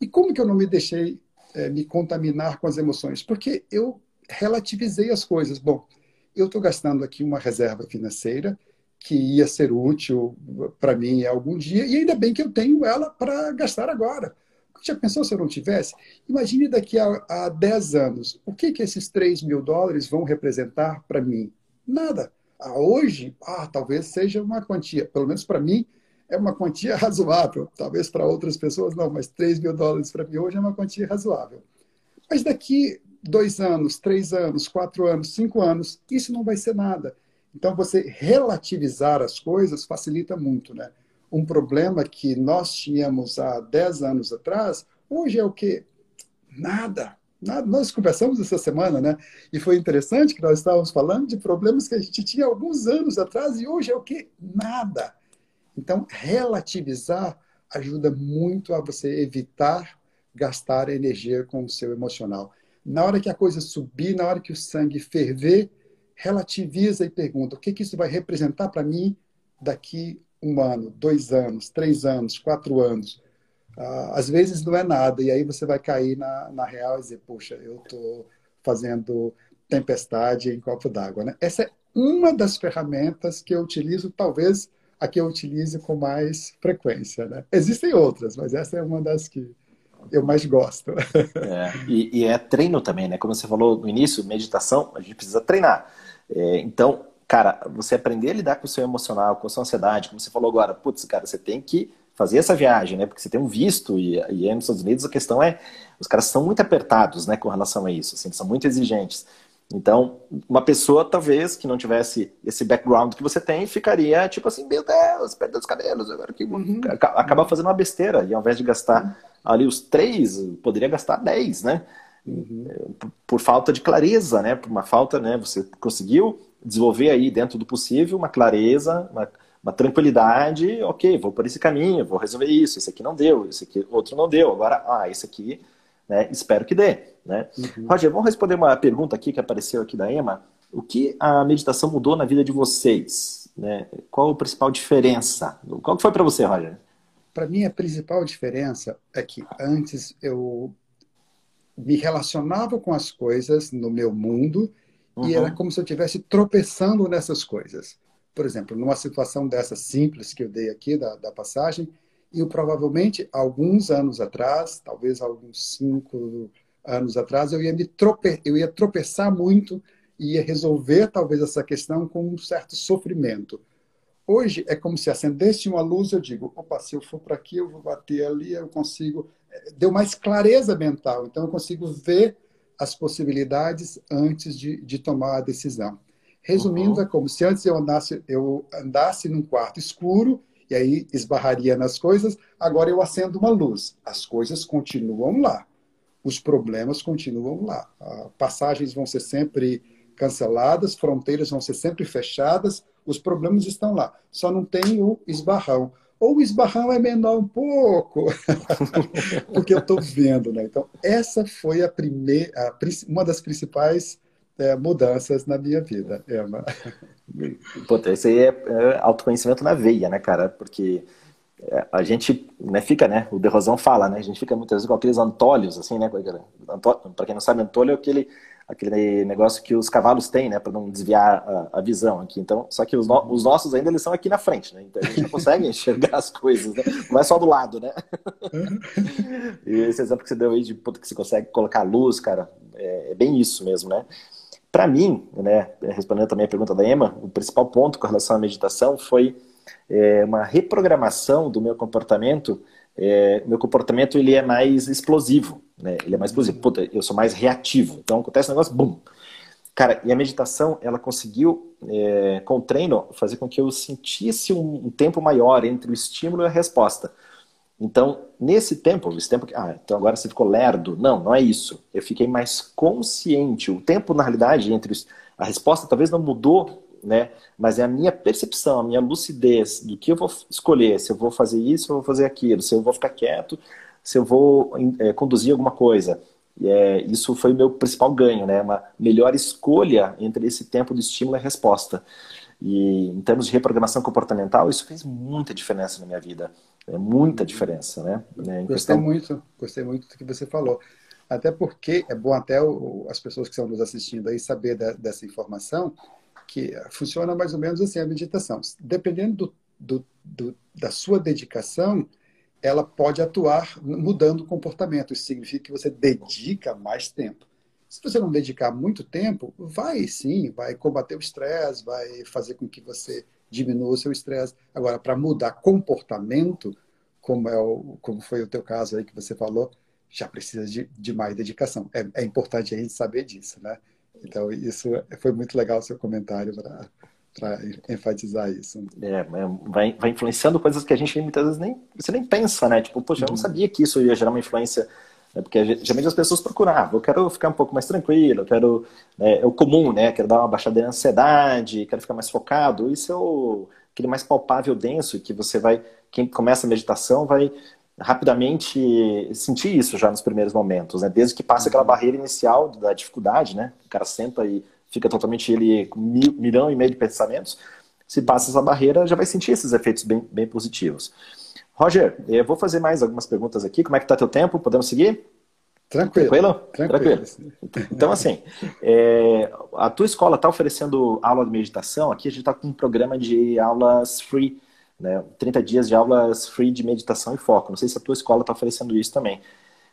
Speaker 2: E como que eu não me deixei é, me contaminar com as emoções? Porque eu relativizei as coisas. Bom, eu estou gastando aqui uma reserva financeira, que ia ser útil para mim algum dia, e ainda bem que eu tenho ela para gastar agora. Já pensou se eu não tivesse? Imagine daqui a, a 10 anos, o que, que esses 3 mil dólares vão representar para mim? Nada. Ah, hoje, ah, talvez seja uma quantia, pelo menos para mim, é uma quantia [LAUGHS] razoável. Talvez para outras pessoas não, mas 3 mil dólares para mim hoje é uma quantia razoável. Mas daqui dois anos, três anos, quatro anos, cinco anos, isso não vai ser nada. Então, você relativizar as coisas facilita muito, né? Um problema que nós tínhamos há 10 anos atrás, hoje é o quê? Nada. Nada. Nós conversamos essa semana, né? E foi interessante que nós estávamos falando de problemas que a gente tinha alguns anos atrás e hoje é o quê? Nada. Então, relativizar ajuda muito a você evitar gastar energia com o seu emocional. Na hora que a coisa subir, na hora que o sangue ferver, relativiza e pergunta: o que, que isso vai representar para mim daqui um ano, dois anos, três anos, quatro anos? uh, às vezes não é nada, e aí você vai cair na, na real e dizer, poxa, eu estou fazendo tempestade em copo d'água. Né? Essa é uma das ferramentas que eu utilizo, talvez a que eu utilize com mais frequência. Né? Existem outras, mas essa é uma das que eu mais gosto.
Speaker 1: É, e, e, é treino também, né? Como você falou no início, meditação, a gente precisa treinar. É, então, cara, você aprender a lidar com o seu emocional, com a sua ansiedade, como você falou agora, putz, cara, você tem que fazer essa viagem, né? Porque você tem um visto e, e nos Estados Unidos a questão é, os caras são muito apertados, né, com relação a isso, assim, são muito exigentes. Então, uma pessoa talvez que não tivesse esse background que você tem, ficaria tipo assim, meu Deus, perdeu os cabelos, agora que uhum. acaba fazendo uma besteira e ao invés de gastar uhum. ali os três, poderia gastar dez, né? Uhum. Por, por, falta de clareza, né? Por uma falta, né? Você conseguiu desenvolver aí dentro do possível uma clareza, uma, uma tranquilidade, ok, vou por esse caminho, vou resolver isso, esse aqui não deu, esse aqui outro não deu, agora, ah, esse aqui, né, espero que dê, né? Uhum. Roger, vamos responder uma pergunta aqui que apareceu aqui da Emma. O que a meditação mudou na vida de vocês? Né? Qual a principal diferença? Qual foi para você, Roger?
Speaker 2: Para mim, a principal diferença é que antes eu me relacionava com as coisas no meu mundo uhum. e era como se eu estivesse tropeçando nessas coisas. Por exemplo, numa situação dessa simples que eu dei aqui, da, da passagem, eu provavelmente, alguns anos atrás, talvez alguns cinco anos atrás, eu ia, me trope... eu ia tropeçar muito e ia resolver talvez essa questão com um certo sofrimento. Hoje é como se acendesse uma luz, eu digo, opa, se eu for para aqui, eu vou bater ali, eu consigo. Deu mais clareza mental, então eu consigo ver as possibilidades antes de, de tomar a decisão. Resumindo, uhum. é como se antes eu andasse, eu andasse num quarto escuro e aí esbarraria nas coisas, agora eu acendo uma luz. As coisas continuam lá. Os problemas continuam lá. Ah, passagens vão ser sempre canceladas, fronteiras vão ser sempre fechadas, os problemas estão lá. Só não tem o esbarrão. Ou o esbarrão é menor um pouco, [LAUGHS] porque eu estou vendo. Né? Então, essa foi a primeira, uma das principais é, mudanças na minha vida, Emma. [LAUGHS]
Speaker 1: Puta, isso aí é, é, autoconhecimento na veia, né, cara? Porque é, a gente né, fica, né? O De Rosão fala, né? A gente fica muitas vezes com aqueles antólios, assim, né? Para quem não sabe, antólio é aquele, aquele negócio que os cavalos têm, né? Para não desviar a, a, visão aqui. Então, só que os, no, os, nossos ainda eles são aqui na frente, né? Então a gente não [LAUGHS] consegue enxergar as coisas, né? Não é só do lado, né? e esse exemplo que você deu aí de puta, que você consegue colocar luz, cara, é, é bem isso mesmo, né? Para mim, né, respondendo também a pergunta da Emma, o principal ponto com relação à meditação foi é, uma reprogramação do meu comportamento. É, meu comportamento ele é mais explosivo, né? Ele é mais explosivo. Puta, eu sou mais reativo. Então acontece um negócio, bum. Cara, e a meditação, ela conseguiu, é, com o treino, fazer com que eu sentisse um, um tempo maior entre o estímulo e a resposta. Então, nesse tempo, esse tempo que, ah, então agora você ficou lerdo. Não, não é isso. Eu fiquei mais consciente. O tempo, na realidade, entre os, a resposta talvez não mudou, né? Mas é a minha percepção, a minha lucidez do que eu vou escolher, se eu vou fazer isso, se eu vou fazer aquilo, se eu vou ficar quieto, se eu vou é, conduzir alguma coisa. E, é, isso foi o meu principal ganho, né? Uma melhor escolha entre esse tempo de estímulo e resposta. E em termos de reprogramação comportamental, isso fez muita diferença na minha vida. É muita diferença, né?
Speaker 2: né gostei questão... muito, gostei muito do que você falou. Até porque é bom até o, as pessoas que estão nos assistindo aí saber da, dessa informação, que funciona mais ou menos assim a meditação. Dependendo do, do, do, da sua dedicação, ela pode atuar mudando o comportamento. Isso significa que você dedica mais tempo. Se você não dedicar muito tempo, vai sim, vai combater o estresse, vai fazer com que você diminua o seu estresse. Agora, para mudar comportamento, como, é o, como foi o teu caso aí que você falou, já precisa de, de mais dedicação. É, é importante a gente saber disso, né? Então, isso foi muito legal o seu comentário para enfatizar isso.
Speaker 1: É, é, vai, vai influenciando coisas que a gente muitas vezes nem, você nem pensa, né? Tipo, poxa, eu não uhum. sabia que isso ia gerar uma influência é porque geralmente as pessoas procuram, ah, eu quero ficar um pouco mais tranquilo, eu quero. É, é, o comum, né? Quero dar uma baixada de ansiedade, quero ficar mais focado. Isso é o, aquele mais palpável, denso, que você vai. Quem começa a meditação vai rapidamente sentir isso já nos primeiros momentos, né? Desde que passa aquela barreira inicial da dificuldade, né? O cara senta e fica totalmente ele com mil, milhão e meio de pensamentos. Se passa essa barreira, já vai sentir esses efeitos bem, bem positivos. Roger, eu vou fazer mais algumas perguntas aqui. Como é que está teu tempo? Podemos seguir?
Speaker 2: Tranquilo.
Speaker 1: Tranquilo? Tranquilo. Tranquilo. Então, assim, é, a tua escola está oferecendo aula de meditação. Aqui a gente está com um programa de aulas free, né? 30 dias de aulas free de meditação e foco. Não sei se a tua escola está oferecendo isso também.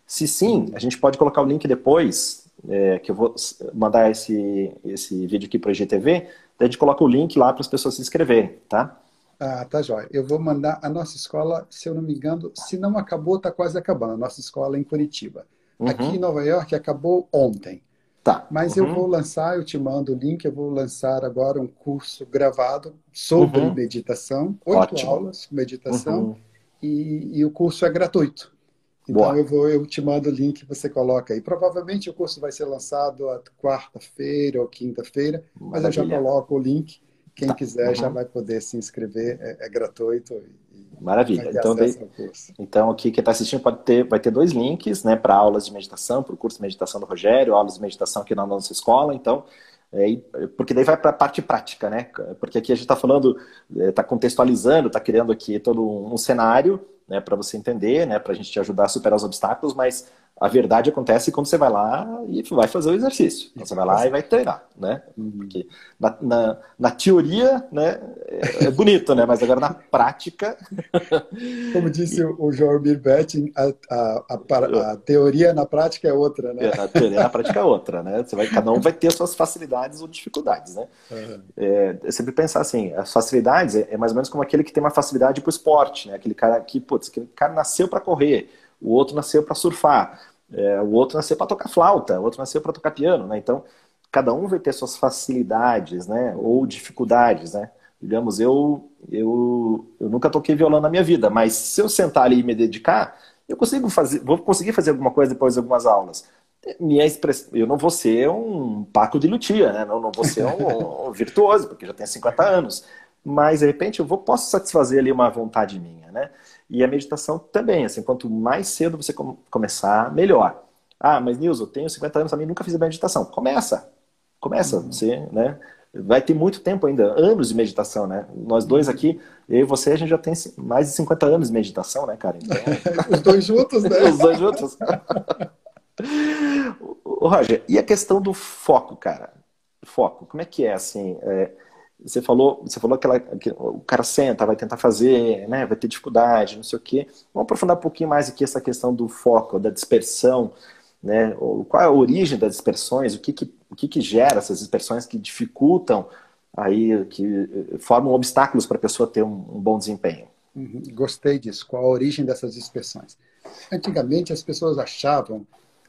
Speaker 1: Se sim, a gente pode colocar o link depois, é, que eu vou mandar esse, esse vídeo aqui para o IGTV, daí a gente coloca o link lá para as pessoas se inscreverem, tá?
Speaker 2: Ah, tá jóia. Eu vou mandar a nossa escola, se eu não me engano, se não acabou, está quase acabando. A nossa escola é em Curitiba. Uhum. Aqui em Nova York acabou ontem.
Speaker 1: Tá.
Speaker 2: Mas uhum. eu vou lançar, eu te mando o link, eu vou lançar agora um curso gravado sobre uhum. meditação, oito Ótimo. aulas de meditação, uhum. e, e, o curso é gratuito. Então eu vou, eu te mando o link, você coloca aí. Provavelmente o curso vai ser lançado a quarta-feira ou quinta-feira, mas eu já coloco o link quem tá. quiser uhum. já vai poder se inscrever, é, é gratuito.
Speaker 1: Maravilha. Então, daí, então, aqui quem está assistindo pode ter, vai ter dois links, né, para aulas de meditação, para o curso de meditação do Rogério, aulas de meditação aqui na nossa escola. Então, é, porque daí vai para a parte prática, né? Porque aqui a gente está falando, está é, contextualizando, está criando aqui todo um cenário, né, para você entender, né, para a gente te ajudar a superar os obstáculos, mas a verdade acontece quando você vai lá e vai fazer o exercício. Então, você vai lá e vai treinar, né? Uhum. Porque na, na, na teoria, né, é, é, bonito, né? Mas agora na prática... [LAUGHS]
Speaker 2: Como disse o João Betting, a, a, a, a, teoria na prática é outra, né?
Speaker 1: É, a teoria na prática é outra, né? Você vai, cada um vai ter suas facilidades ou dificuldades, né? Uhum. É, é sempre pensar assim, as facilidades é, é, mais ou menos como aquele que tem uma facilidade para o esporte, né? Aquele cara que, putz, aquele cara nasceu para correr, o outro nasceu para surfar, é, o outro nasceu para tocar flauta, o outro nasceu para tocar piano, né? Então, cada um vai ter suas facilidades, né? Ou dificuldades, né? Digamos, eu, eu, eu nunca toquei violão na minha vida, mas se eu sentar ali e me dedicar, eu consigo fazer, vou conseguir fazer alguma coisa depois de algumas aulas. Minha expressão, eu não vou ser um Paco de Lutia, né? Não, não vou ser um, [LAUGHS] um virtuoso, porque já tenho 50 anos. Mas, de repente, eu vou, posso satisfazer ali uma vontade minha, né? E a meditação também, assim, quanto mais cedo você com começar, melhor. Ah, mas Nilson, eu tenho 50 anos também, nunca fiz meditação. Começa. Começa, uhum. você, né? Vai ter muito tempo ainda, anos de meditação, né? Nós dois aqui, eu e você, a gente já tem mais de 50 anos de meditação, né, cara? Então...
Speaker 2: Os dois juntos, né?
Speaker 1: Os dois juntos. [LAUGHS] Roger, e a questão do foco, cara? Foco, como é que é, assim? É você falou, você falou que, o cara senta, vai tentar fazer, né, vai ter dificuldade, não sei o quê. Vamos aprofundar um pouquinho mais aqui essa questão do foco, da dispersão, né? Qual é a origem das dispersões? O que que, o que, que gera essas dispersões que dificultam aí, que formam obstáculos para a pessoa ter um, um bom desempenho?
Speaker 2: Uhum. Gostei disso. Qual a origem dessas dispersões? Antigamente as pessoas achavam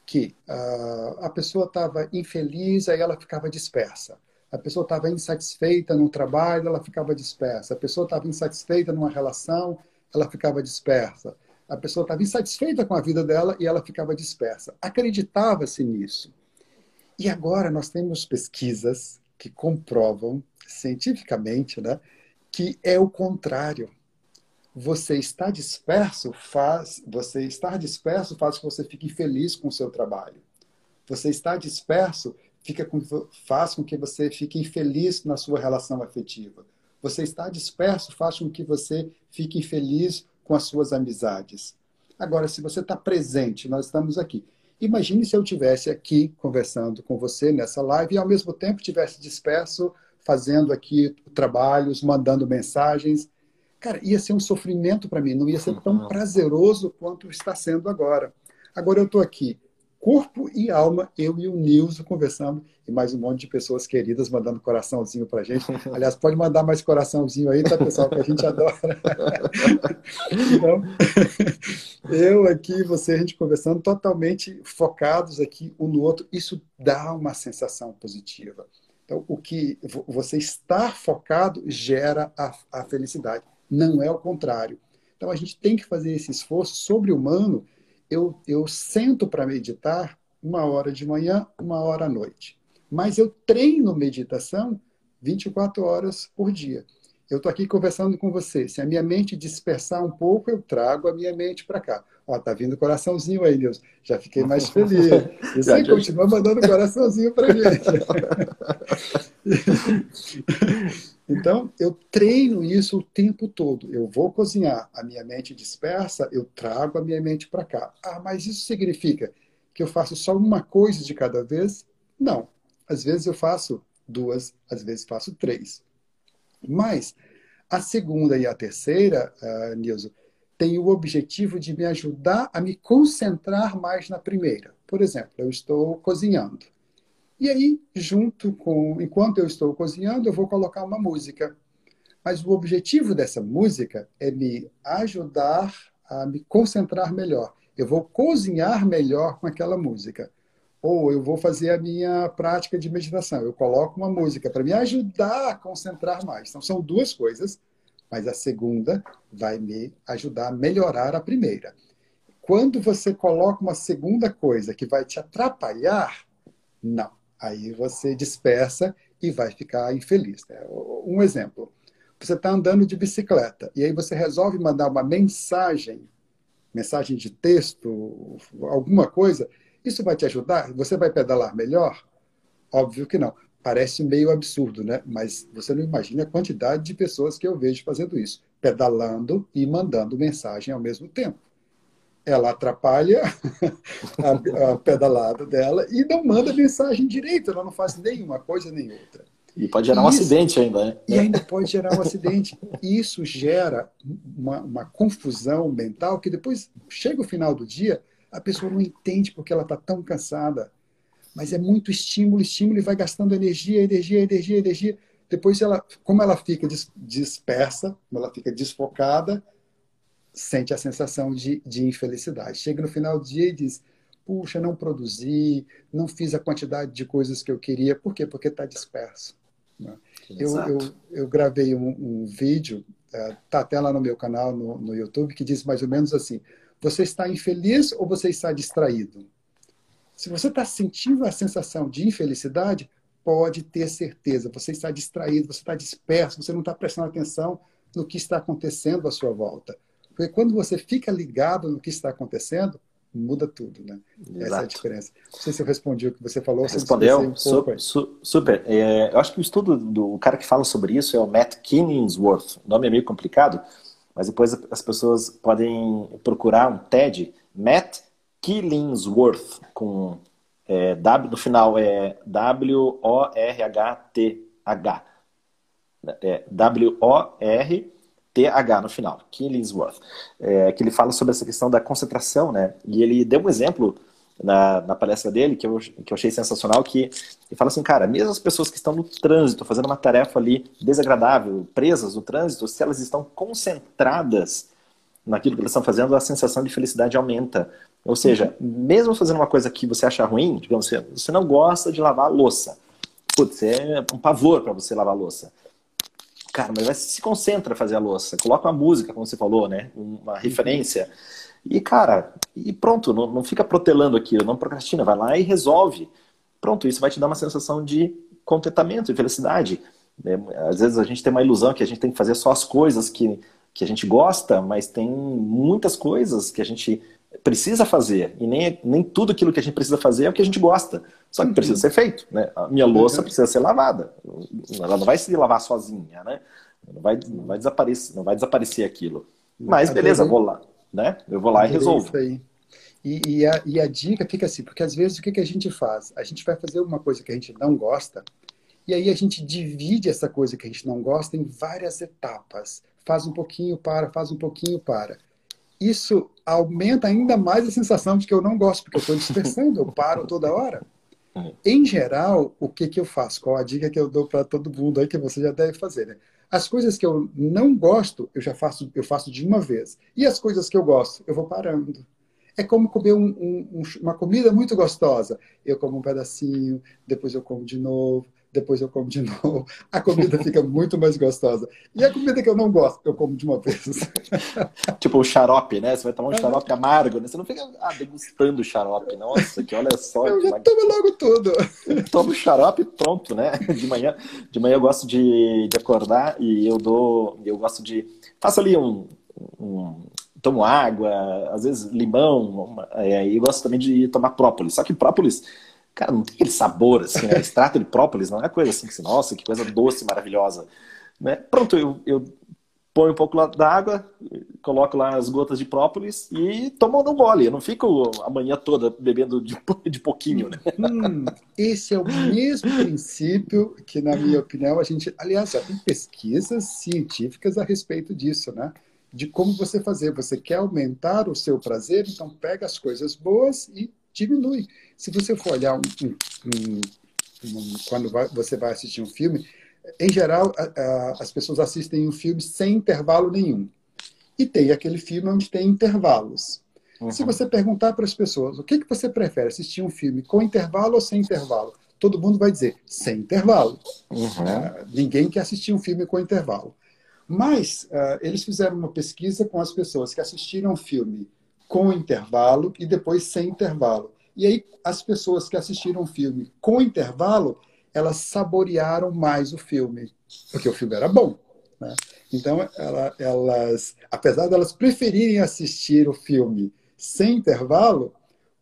Speaker 2: que uh, a pessoa estava infeliz, aí ela ficava dispersa a pessoa estava insatisfeita no trabalho, ela ficava dispersa. A pessoa estava insatisfeita numa relação, ela ficava dispersa. A pessoa estava insatisfeita com a vida dela e ela ficava dispersa. Acreditava-se nisso. E agora nós temos pesquisas que comprovam cientificamente, né, que é o contrário. Você está disperso faz, você estar disperso faz com que você fique feliz com o seu trabalho. Você está disperso fica com, faz com que você fique infeliz na sua relação afetiva. Você está disperso faz com que você fique infeliz com as suas amizades. Agora, se você está presente, nós estamos aqui. Imagine se eu tivesse aqui conversando com você nessa live e ao mesmo tempo tivesse disperso fazendo aqui trabalhos, mandando mensagens. Cara, ia ser um sofrimento para mim, não ia ser tão uhum. prazeroso quanto está sendo agora. Agora eu estou aqui corpo e alma, eu e o Nilson conversando, e mais um monte de pessoas queridas mandando coraçãozinho pra gente. [LAUGHS] Aliás, pode mandar mais coraçãozinho aí, tá, pessoal, que a gente adora. [LAUGHS] então, [LAUGHS] eu aqui, você, a gente conversando, totalmente focados aqui um no outro, isso dá uma sensação positiva. Então, o que você estar focado gera a, a felicidade, não é o contrário. Então, a gente tem que fazer esse esforço sobre-humano eu, eu sento para meditar uma hora de manhã, uma hora à noite. Mas eu treino meditação 24 horas por dia. Eu estou aqui conversando com você. Se a minha mente dispersar um pouco, eu trago a minha mente para cá. Ó, tá vindo coraçãozinho aí, Deus. Já fiquei mais feliz. [LAUGHS] E você continua mandando coraçãozinho para gente. [LAUGHS] Então, eu treino isso o tempo todo. Eu vou cozinhar, a minha mente dispersa, eu trago a minha mente para cá. Ah, mas isso significa que eu faço só uma coisa de cada vez? Não. Às vezes eu faço duas, às vezes faço três. Mas a segunda e a terceira, uh, Nilson, tem o objetivo de me ajudar a me concentrar mais na primeira. Por exemplo, eu estou cozinhando. E aí, junto com, enquanto eu estou cozinhando, eu vou colocar uma música. Mas o objetivo dessa música é me ajudar a me concentrar melhor. Eu vou cozinhar melhor com aquela música. Ou eu vou fazer a minha prática de meditação. Eu coloco uma música para me ajudar a concentrar mais. Então, são duas coisas mas a segunda vai me ajudar a melhorar a primeira. Quando você coloca uma segunda coisa que vai te atrapalhar, não. Aí você dispersa e vai ficar infeliz. Né? Um exemplo: você está andando de bicicleta e aí você resolve mandar uma mensagem, mensagem de texto, alguma coisa. Isso vai te ajudar? Você vai pedalar melhor? Óbvio que não parece meio absurdo, né? Mas você não imagina a quantidade de pessoas que eu vejo fazendo isso, pedalando e mandando mensagem ao mesmo tempo. Ela atrapalha [LAUGHS] a, a pedalada dela e não manda mensagem direito, ela não faz nenhuma coisa nem outra.
Speaker 1: E pode gerar um acidente ainda, né?
Speaker 2: E ainda pode gerar um acidente. Isso gera uma, uma confusão mental que depois chega o final do dia, a pessoa não entende porque ela está tão cansada mas é muito estímulo, estímulo e vai gastando energia, energia, energia, energia. Depois, ela, como ela fica dispersa, como ela fica desfocada, sente a sensação de, de infelicidade. Chega no final do dia e diz: Puxa, não produzi, não fiz a quantidade de coisas que eu queria. Por quê? Porque está disperso. Né? Eu, eu, eu, gravei um, um vídeo, está é, até lá no meu canal no, no YouTube, que diz mais ou menos assim: Você está infeliz ou você está distraído? Se você está sentindo a sensação de infelicidade, pode ter certeza, você está distraído, você está disperso, você não está prestando atenção no que está acontecendo à sua volta. Porque quando você fica ligado no que está acontecendo, muda tudo, né? Exato. Essa é a diferença. Não sei se eu respondi o que você falou.
Speaker 1: Respondeu, um super. Su super. É, eu acho que o estudo do cara que fala sobre isso é o Matt Killingsworth. O nome é meio complicado, mas depois as pessoas podem procurar um TED, Matt Killingsworth, com é, W no final é W-O-R-H-T-H. É, W-O-R-T-H no final, Killingsworth. É, que ele fala sobre essa questão da concentração, né? E ele deu um exemplo na, na, palestra dele, que eu, que eu achei sensacional, que ele fala assim, cara, mesmo as pessoas que estão no trânsito, fazendo uma tarefa ali desagradável, presas no trânsito, se elas estão concentradas naquilo que elas estão fazendo, a sensação de felicidade aumenta. Ou seja, mesmo fazendo uma coisa que você acha ruim, digamos assim, você não gosta de lavar louça. Putz, é um pavor para você lavar louça. Cara, mas se concentra a fazer a louça. Coloca uma música, como você falou, né? Uma referência. E, cara, e pronto, não, não fica protelando aquilo, não procrastina, vai lá e resolve. Pronto, isso vai te dar uma sensação de contentamento e felicidade. É, às vezes a gente tem uma ilusão que a gente tem que fazer só as coisas que, que a gente gosta, mas tem muitas coisas que a gente precisa fazer. E nem, nem tudo aquilo que a gente precisa fazer é o que a gente gosta. Só que uhum. precisa ser feito. Né? A minha louça uhum. precisa ser lavada. Ela não vai se lavar sozinha, né? Não vai, não vai, desaparecer, não vai desaparecer aquilo. Mas beleza, vou lá. Né? Eu vou lá e resolvo.
Speaker 2: E, e, a, e a dica fica assim, porque às vezes o que, que a gente faz? A gente vai fazer uma coisa que a gente não gosta, e aí a gente divide essa coisa que a gente não gosta em várias etapas. Faz um pouquinho, para, faz um pouquinho, para isso aumenta ainda mais a sensação de que eu não gosto, porque eu estou dispersando, eu paro toda hora. Uhum. Em geral, o que, que eu faço? Qual a dica que eu dou para todo mundo aí que você já deve fazer? Né? As coisas que eu não gosto, eu já faço, eu faço de uma vez. E as coisas que eu gosto, eu vou parando. É como comer um, um, uma comida muito gostosa. Eu como um pedacinho, depois eu como de novo, depois eu como de [LAUGHS] novo. A comida fica muito mais gostosa. E a comida que eu não gosto, eu como de uma vez. [LAUGHS]
Speaker 1: tipo o xarope, né? Você vai tomar um xarope amargo, né? Você não fica ah, degustando o xarope. Nossa, que olha só.
Speaker 2: Eu já tomo logo tudo.
Speaker 1: Tomo xarope pronto, né? De manhã, de manhã eu gosto de, de acordar e eu dou, eu gosto de faço ali um, um tomo água, às vezes limão, uma, é, e gosto também de tomar própolis. Só que própolis Cara, não tem aquele sabor, assim, né? Extrato de própolis não é coisa assim que, nossa, que coisa doce, maravilhosa. Né? Pronto, eu, eu ponho um pouco da água, coloco lá as gotas de própolis e tomo um gole. Eu não fico a manhã toda bebendo de, [LAUGHS] de pouquinho. Né?
Speaker 2: Hum, esse é o mesmo princípio que, na minha opinião, a gente. Aliás, já tem pesquisas científicas a respeito disso, né? De como você fazer. Você quer aumentar o seu prazer, então pega as coisas boas e diminui. Se você for olhar um, um, um, quando vai, você vai assistir um filme, em geral, a, a, as pessoas assistem um filme sem intervalo nenhum. E tem aquele filme onde tem intervalos. Uhum. Se você perguntar para as pessoas o que, que você prefere, assistir um filme com intervalo ou sem intervalo, todo mundo vai dizer sem intervalo. Uhum. Uh, ninguém quer assistir um filme com intervalo. Mas uh, eles fizeram uma pesquisa com as pessoas que assistiram um filme com intervalo e depois sem intervalo. E aí, as pessoas que assistiram um filme com intervalo, elas saborearam mais o filme, porque o filme era bom. Né? Então, ela, elas, apesar de elas preferirem assistir o filme sem intervalo,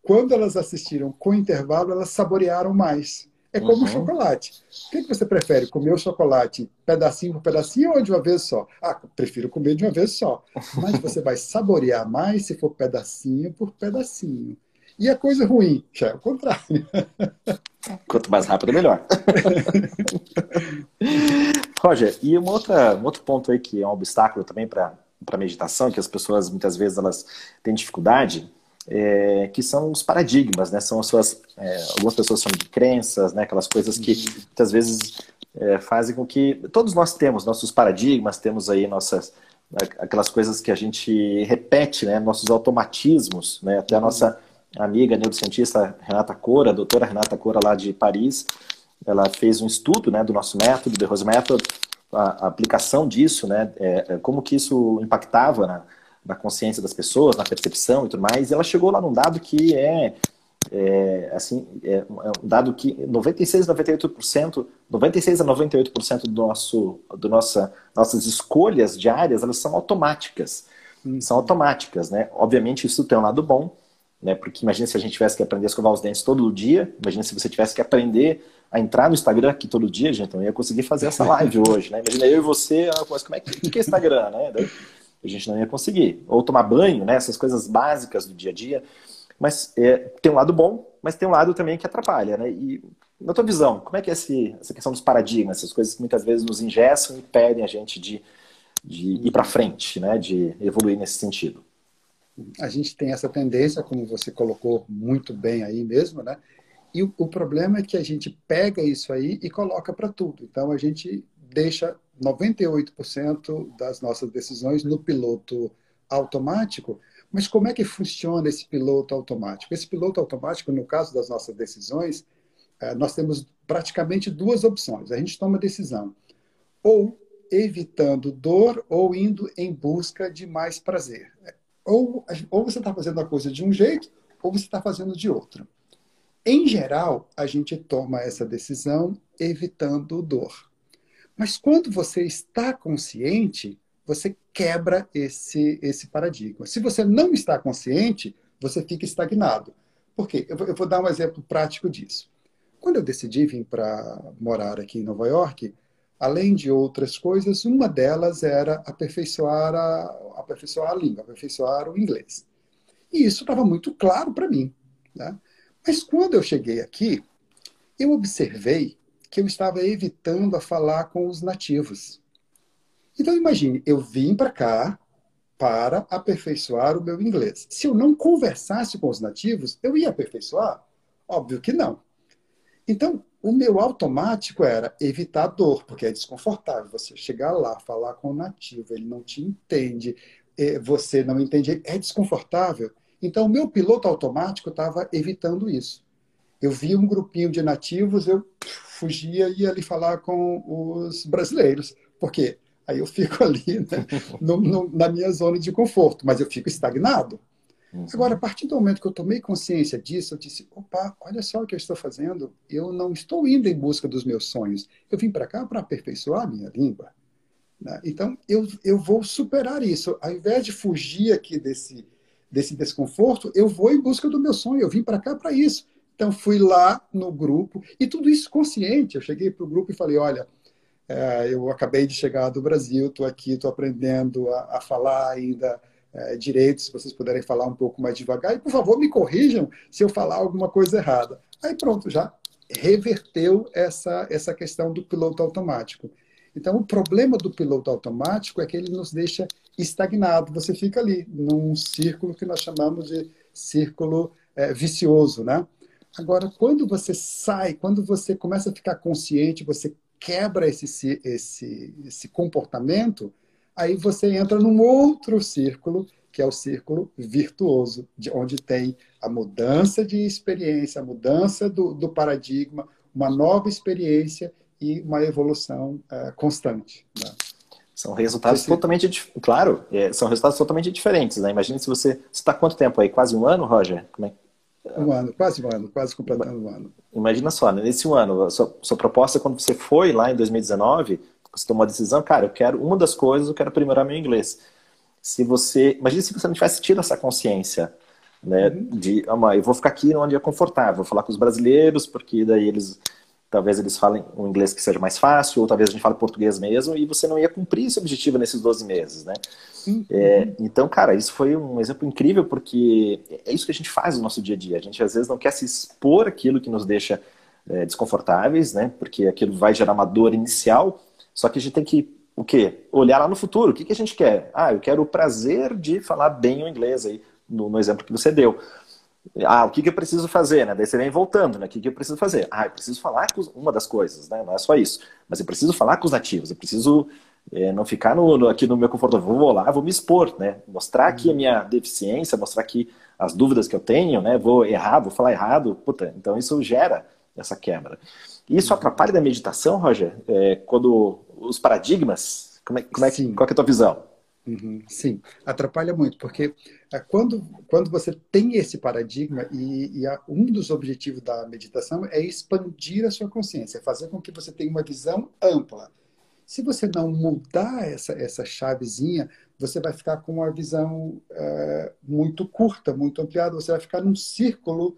Speaker 2: quando elas assistiram com intervalo, elas saborearam mais. É como uhum. chocolate. O que, que você prefere? Comer o chocolate pedacinho por pedacinho ou de uma vez só? Ah, prefiro comer de uma vez só. Mas [LAUGHS] você vai saborear mais se for pedacinho por pedacinho. E a coisa ruim, já é o contrário. [LAUGHS]
Speaker 1: Quanto mais rápido, melhor. [LAUGHS] Roger, e uma outra, um outro ponto aí que é um obstáculo também para a meditação, que as pessoas muitas vezes elas têm dificuldade, é, que são os paradigmas, né? São as suas, é, algumas pessoas chamam de crenças, né? Aquelas coisas que muitas vezes é, fazem com que todos nós temos nossos paradigmas, temos aí nossas aquelas coisas que a gente repete, né? Nossos automatismos, né? Até a nossa amiga neurocientista Renata Cora, a doutora Renata Cora lá de Paris, ela fez um estudo né, do nosso método, do Rose Method, a, a aplicação disso, né, é, é, como que isso impactava na, na, consciência das pessoas, na percepção e tudo mais, e ela chegou lá num dado que é, é assim, é um dado que 96 a 98%, 96 a 98% do nosso, do nossa, nossas escolhas diárias, elas são automáticas, hum. são automáticas, né, obviamente isso tem um lado bom, né? Porque imagina se a gente tivesse que aprender a escovar os dentes todo dia, imagina se você tivesse que aprender a entrar no Instagram aqui todo dia, gente, eu ia conseguir fazer essa [LAUGHS] live hoje, né? Imagina eu e você, ah, mas como é que, que é Instagram, né? Daí a gente não ia conseguir. Ou tomar banho, né? Essas coisas básicas do dia a dia. Mas é, tem um lado bom, mas tem um lado também que atrapalha, né? E na tua visão, como é que é esse, essa questão dos paradigmas, essas coisas que muitas vezes nos ingessam e impedem a gente de, de ir para frente, né? De evoluir nesse sentido?
Speaker 2: a gente tem essa tendência, como você colocou muito bem aí mesmo, né? E o, o problema é que a gente pega isso aí e coloca para tudo. Então a gente deixa 98% das nossas decisões no piloto automático. Mas como é que funciona esse piloto automático? Esse piloto automático, no caso das nossas decisões, eh, nós temos praticamente duas opções. A gente toma decisão ou evitando dor ou indo em busca de mais prazer. Ou, ou você está fazendo a coisa de um jeito, ou você está fazendo de outro. Em geral, a gente toma essa decisão evitando dor. Mas quando você está consciente, você quebra esse, esse paradigma. Se você não está consciente, você fica estagnado. Por quê? Eu eu vou dar um exemplo prático disso. Quando eu decidi vir para morar aqui em Nova York, além de outras coisas, uma delas era aperfeiçoar a, aperfeiçoar a língua, aperfeiçoar o inglês. E isso estava muito claro para mim. Né? Mas quando eu cheguei aqui, eu observei que eu estava evitando a falar com os nativos. Então imagine, eu vim para cá para aperfeiçoar o meu inglês. Se eu não conversasse com os nativos, eu ia aperfeiçoar? Óbvio que não. Então, o meu automático era evitar dor, porque é desconfortável você chegar lá, falar com o nativo, ele não te entende, você não entende, é desconfortável. Então, o meu piloto automático estava evitando isso. Eu via um grupinho de nativos, eu fugia e ia ali falar com os brasileiros, porque aí eu fico [LAUGHS] ali né, no, no, na minha zona de conforto, mas eu fico estagnado. Uhum. Agora, a partir do momento que eu tomei consciência disso, eu disse: opa, olha só o que eu estou fazendo. Eu não estou indo em busca dos meus sonhos. Eu vim para cá para aperfeiçoar a minha língua. Né? Então, eu, eu vou superar isso. Ao invés de fugir aqui desse, desse desconforto, eu vou em busca do meu sonho. Eu vim para cá para isso. Então, fui lá no grupo, e tudo isso consciente. Eu cheguei para o grupo e falei: olha, é, eu acabei de chegar do Brasil, estou aqui, estou aprendendo a, a, falar ainda é, direito, se vocês puderem falar um pouco mais devagar. E, por favor, me corrijam se eu falar alguma coisa errada. Aí pronto, já reverteu essa, essa questão do piloto automático. Então, o problema do piloto automático é que ele nos deixa estagnado. Você fica ali, num círculo que nós chamamos de círculo é, vicioso, né? Agora, quando você sai, quando você começa a ficar consciente, você quebra esse, esse, esse comportamento, aí você entra num outro círculo, que é o círculo virtuoso, de onde tem a mudança de experiência, a mudança do, do paradigma, uma nova experiência e uma evolução uh, constante. Né?
Speaker 1: São resultados Esse... totalmente, claro, é, são resultados totalmente diferentes, né? Imagina se você, você está quanto tempo aí? Quase um ano, Roger? Como é?
Speaker 2: Um ano, quase um ano, quase completando um ano.
Speaker 1: Imagina só, né? nesse ano, sua, sua proposta quando você foi lá em 2019, você tomou a decisão, cara, eu quero, uma das coisas, eu quero aprimorar meu inglês. Se você, imagina se você não tivesse tido essa consciência, né, uhum. de, ah, eu vou ficar aqui onde é confortável, vou falar com os brasileiros, porque daí eles talvez eles falem um inglês que seja mais fácil, ou talvez a gente fale português mesmo, e você não ia cumprir esse objetivo nesses 12 meses, né? Uhum. É, então, cara, isso foi um exemplo incrível, porque é isso que a gente faz no nosso dia a dia. A gente, às vezes, não quer se expor aquilo que nos deixa é, desconfortáveis, né? Porque aquilo vai gerar uma dor inicial, só que a gente tem que, o quê? Olhar lá no futuro. O que, que a gente quer? Ah, eu quero o prazer de falar bem o inglês aí, no, no exemplo que você deu. Ah, o que, que eu preciso fazer, né? Daí você vem voltando, né? O que, que eu preciso fazer? Ah, eu preciso falar com uma das coisas, né? Não é só isso. Mas eu preciso falar com os nativos, eu preciso é, não ficar no, no, aqui no meu conforto. Vou lá, vou me expor, né? Mostrar aqui a minha deficiência, mostrar aqui as dúvidas que eu tenho, né? Vou errar, vou falar errado. Puta, então isso gera essa quebra. E isso atrapalha da meditação, Roger? É, quando os paradigmas, como é, como é, qual é a tua visão?
Speaker 2: Uhum, sim, atrapalha muito, porque é, quando, quando você tem esse paradigma, e, e a, um dos objetivos da meditação é expandir a sua consciência, fazer com que você tenha uma visão ampla. Se você não mudar essa, essa chavezinha, você vai ficar com uma visão é, muito curta, muito ampliada, você vai ficar num círculo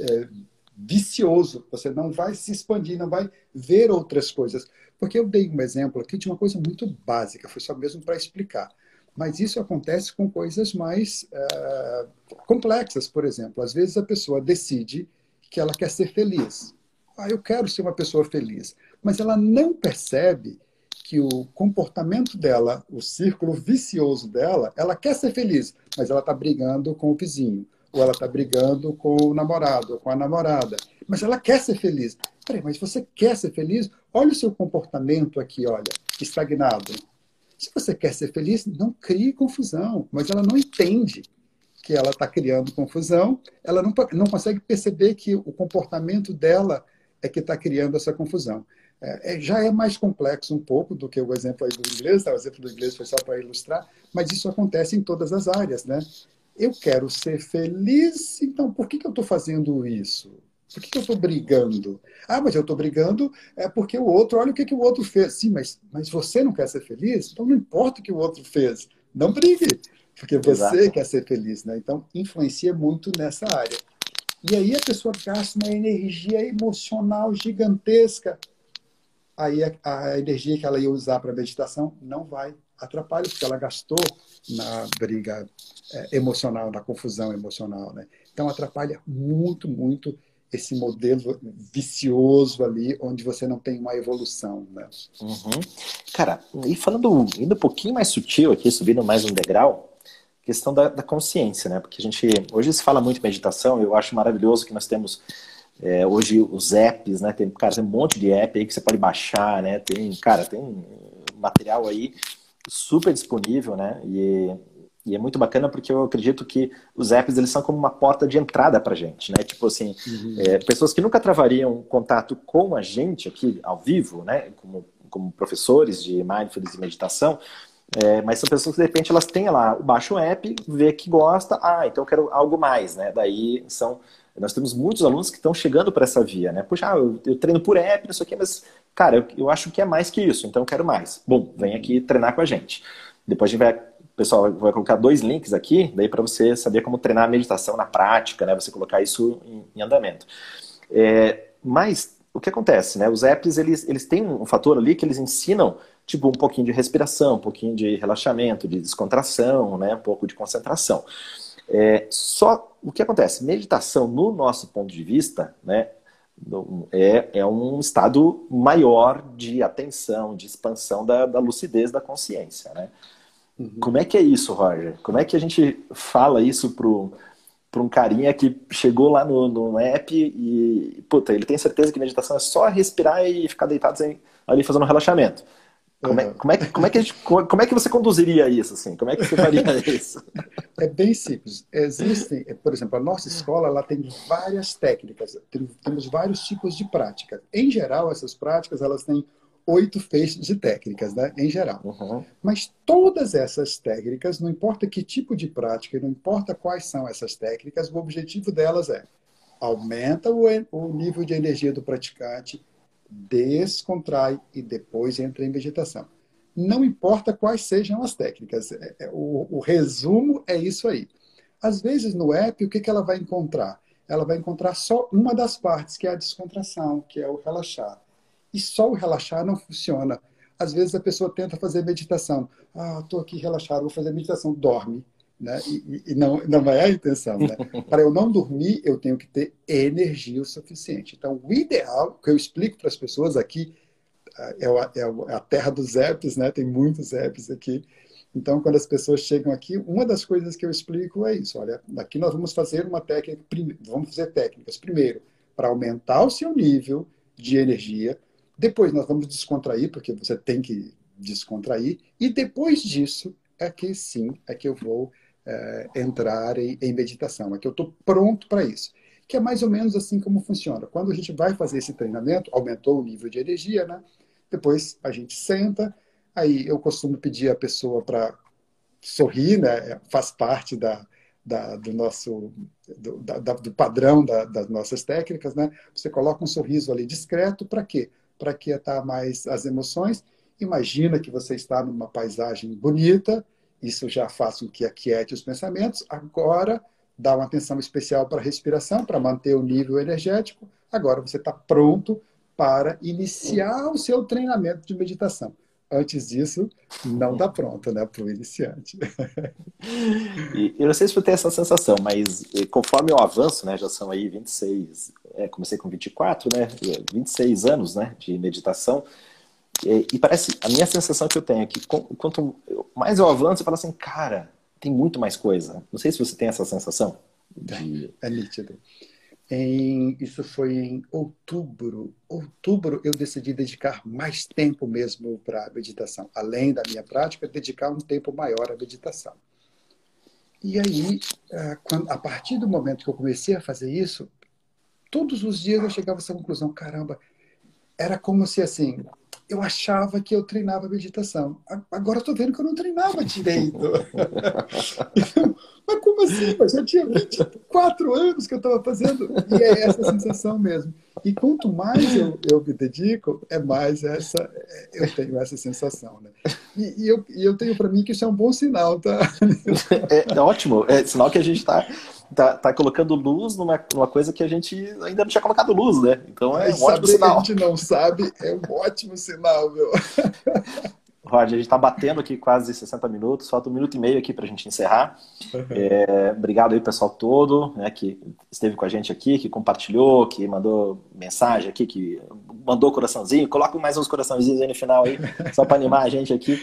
Speaker 2: é, vicioso, você não vai se expandir, não vai ver outras coisas. Porque eu dei um exemplo aqui de uma coisa muito básica, foi só mesmo para explicar. Mas isso acontece com coisas mais uh, complexas, por exemplo. Às vezes a pessoa decide que ela quer ser feliz. Ah, eu quero ser uma pessoa feliz. Mas ela não percebe que o comportamento dela, o círculo vicioso dela, ela quer ser feliz, mas ela está brigando com o vizinho, ou ela está brigando com o namorado, ou com a namorada. Mas ela quer ser feliz. Peraí, mas você quer ser feliz? Olha o seu comportamento aqui, olha, estagnado. Se você quer ser feliz, não crie confusão. Mas ela não entende que ela está criando confusão, ela não, não consegue perceber que o comportamento dela é que está criando essa confusão. É, é, já é mais complexo um pouco do que o exemplo aí do inglês, tá? o exemplo do inglês foi só para ilustrar, mas isso acontece em todas as áreas, né? Eu quero ser feliz, então por que, que eu estou fazendo isso? Por que, que eu estou brigando? Ah, mas eu estou brigando é porque o outro, olha o que, que o outro fez. Sim, mas, mas você não quer ser feliz? Então não importa o que o outro fez. Não brigue, porque você Exato. quer ser feliz. Né? Então influencia muito nessa área. E aí a pessoa gasta uma energia emocional gigantesca. Aí a, a energia que ela ia usar para meditação não vai atrapalha, porque ela gastou na briga é, emocional, na confusão emocional. Né? Então atrapalha muito, muito esse modelo vicioso ali, onde você não tem uma evolução, né?
Speaker 1: Uhum. Cara, e falando, indo um pouquinho mais sutil aqui, subindo mais um degrau, questão da, da consciência, né? Porque a gente, hoje se fala muito meditação, eu acho maravilhoso que nós temos é, hoje os apps, né? Tem, cara, tem um monte de app aí que você pode baixar, né? Tem, cara, tem material aí super disponível, né? E e é muito bacana porque eu acredito que os apps eles são como uma porta de entrada para a gente, né? Tipo assim, uhum. é, pessoas que nunca travariam contato com a gente aqui ao vivo, né? Como, como professores de mindfulness e meditação, é, mas são pessoas que de repente elas têm lá, baixa o app, vê que gosta, ah, então eu quero algo mais, né? Daí são nós temos muitos alunos que estão chegando para essa via, né? Puxa, eu, eu, treino por app, não sei o quê, mas, cara, eu, eu acho que é mais que isso, então eu quero mais. Bom, vem aqui treinar com a gente. Depois a gente vai pessoal vai colocar dois links aqui, daí para você saber como treinar a meditação na prática, né? Você colocar isso em, em andamento. É, mas o que acontece, né? Os apps, eles, eles têm um fator ali que eles ensinam, tipo, um pouquinho de respiração, um pouquinho de relaxamento, de descontração, né? Um pouco de concentração. É, só o que acontece? Meditação, no nosso ponto de vista, né? É, é um estado maior de atenção, de expansão da, da lucidez da consciência, né? Uhum. Como é que é isso, Roger? Como é que a gente fala isso pro para um carinha que chegou lá no, no app e, puta, ele tem certeza que meditação é só respirar e ficar deitado ali fazendo um relaxamento. Como, é, como, é, como, é que gente, como é que você conduziria isso? Assim? Como é que você faria [LAUGHS] isso?
Speaker 2: É bem simples. Existem, por exemplo, a nossa escola ela tem várias técnicas, temos vários tipos de práticas. Em geral, essas práticas elas têm oito feixes de técnicas, né, em geral. Uhum. Mas todas essas técnicas, não importa que tipo de prática, não importa quais são essas técnicas, o objetivo delas é aumenta o, o nível de energia do praticante, descontrai e depois entra em meditação. Não importa quais sejam as técnicas, é, é, o, o resumo é isso aí. Às vezes no app, o que, que ela vai encontrar? Ela vai encontrar só uma das partes, que é a descontração, que é o relaxar e só o relaxar não funciona. Às vezes a pessoa tenta fazer meditação. Ah, estou aqui relaxado, vou fazer meditação. Dorme. Né? E, e, não, não é a intenção. Né? [LAUGHS] Para eu não dormir, eu tenho que ter energia o suficiente. Então, o ideal, que eu explico para as pessoas aqui, é, é a terra dos apps, né? tem muitos apps aqui. Então, quando as pessoas chegam aqui, uma das coisas que eu explico é isso. Olha, aqui nós vamos fazer uma técnica, vamos fazer técnicas. Primeiro, para aumentar o seu nível de energia, depois nós vamos descontrair, porque você tem que descontrair. E depois disso é que sim, é que eu vou é, entrar em, em, meditação, é que eu estou pronto para isso. Que é mais ou menos assim como funciona. Quando a gente vai fazer esse treinamento, aumentou o nível de energia, né? Depois a gente senta, aí eu costumo pedir a pessoa para sorrir, né? Faz parte da, da, do nosso do, da, do padrão da, das nossas técnicas, né? Você coloca um sorriso ali discreto para quê? Para quietar mais as emoções. Imagina que você está numa paisagem bonita, isso já faz com que aquiete os pensamentos. Agora, dá uma atenção especial para a respiração, para manter o nível energético. Agora você está pronto para iniciar o seu treinamento de meditação. Antes disso, não está pronto, né, para o iniciante.
Speaker 1: E, eu não sei se você tem essa sensação, mas eh, conforme eu avanço, né, já são aí 26, é, comecei com 24, né, 26 anos, né, de meditação, e, e, parece, a minha sensação que eu tenho é que quanto mais eu avanço, eu falo assim, cara, tem muito mais coisa. Não sei se você tem essa sensação.
Speaker 2: De... É nítido. Em, isso foi em outubro. Outubro eu decidi dedicar mais tempo mesmo para a meditação. Além da minha prática, dedicar um tempo maior à meditação. E aí, eh, a partir do momento que eu comecei a fazer isso, todos os dias eu chegava a essa conclusão: caramba, era como se assim, eu achava que eu treinava meditação. Agora estou vendo que eu não treinava direito. [LAUGHS] mas como assim? Mas já tinha 24 anos que eu estava fazendo. E é essa sensação mesmo. E quanto mais eu, eu me dedico, é mais essa eu tenho essa sensação. Né? E, e eu, e eu tenho para mim que isso é um bom sinal, tá?
Speaker 1: É, é ótimo. É sinal que a gente está tá, tá colocando luz numa, numa coisa que a gente ainda não tinha colocado luz, né? Então é um ótimo sinal.
Speaker 2: Que a gente não sabe é um ótimo sinal, meu. [LAUGHS]
Speaker 1: Roger, a gente está batendo aqui quase 60 minutos, falta um minuto e meio aqui para a gente encerrar. Uhum. É, obrigado aí, pessoal todo, né, que esteve com a gente aqui, que compartilhou, que mandou mensagem aqui, que mandou coraçãozinho. Coloca mais uns coraçãozinhos aí no final aí, só para animar a gente aqui.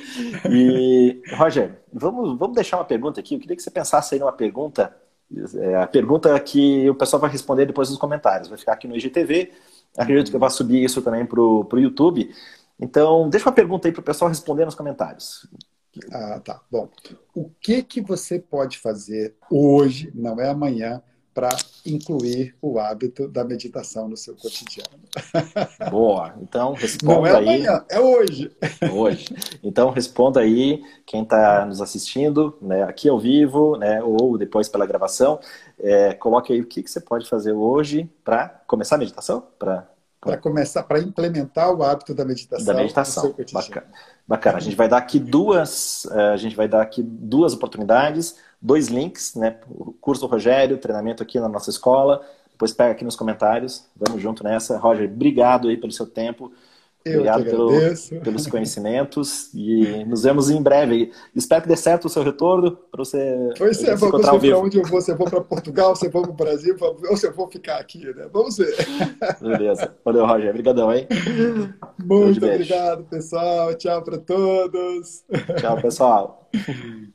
Speaker 1: E, Roger, vamos, vamos deixar uma pergunta aqui. Eu queria que você pensasse aí numa pergunta é a pergunta que o pessoal vai responder depois nos comentários. Vai ficar aqui no IGTV. Acredito que vou subir isso também para o YouTube. Então, deixa uma pergunta aí para o pessoal responder nos comentários.
Speaker 2: Ah, tá. Bom, o que, que você pode fazer hoje, não é amanhã, para incluir o hábito da meditação no seu cotidiano. [LAUGHS]
Speaker 1: Boa. Então, responda
Speaker 2: Não é amanhã, é hoje. [LAUGHS]
Speaker 1: Hoje. Então, responda aí quem está nos assistindo, né, aqui ao vivo, né, ou depois pela gravação. É, coloque aí o que, que você pode fazer hoje para começar a meditação,
Speaker 2: para para começar, para implementar o hábito da meditação.
Speaker 1: Da meditação. Bacana. Bacana. A gente vai dar aqui duas, eh, a gente vai dar aqui duas oportunidades, dois links, né? O curso do Rogério, treinamento aqui na nossa escola, Depois pega aqui nos comentários. Vamos junto nessa. Roger, obrigado aí pelo seu tempo.
Speaker 2: Eu
Speaker 1: Obrigado pelo, [LAUGHS] pelos conhecimentos e nos vemos em breve. Espero que dê certo o seu retorno para você.
Speaker 2: Pois é, vamos ver para onde eu vou. Se eu vou para Portugal, se eu vou para o Brasil, ou se eu vou ficar aqui, né? Vamos ver. [LAUGHS]
Speaker 1: Beleza. Valeu, Roger. Obrigadão, hein?
Speaker 2: Muito obrigado, pessoal. Tchau para todos.
Speaker 1: Tchau, pessoal. [LAUGHS]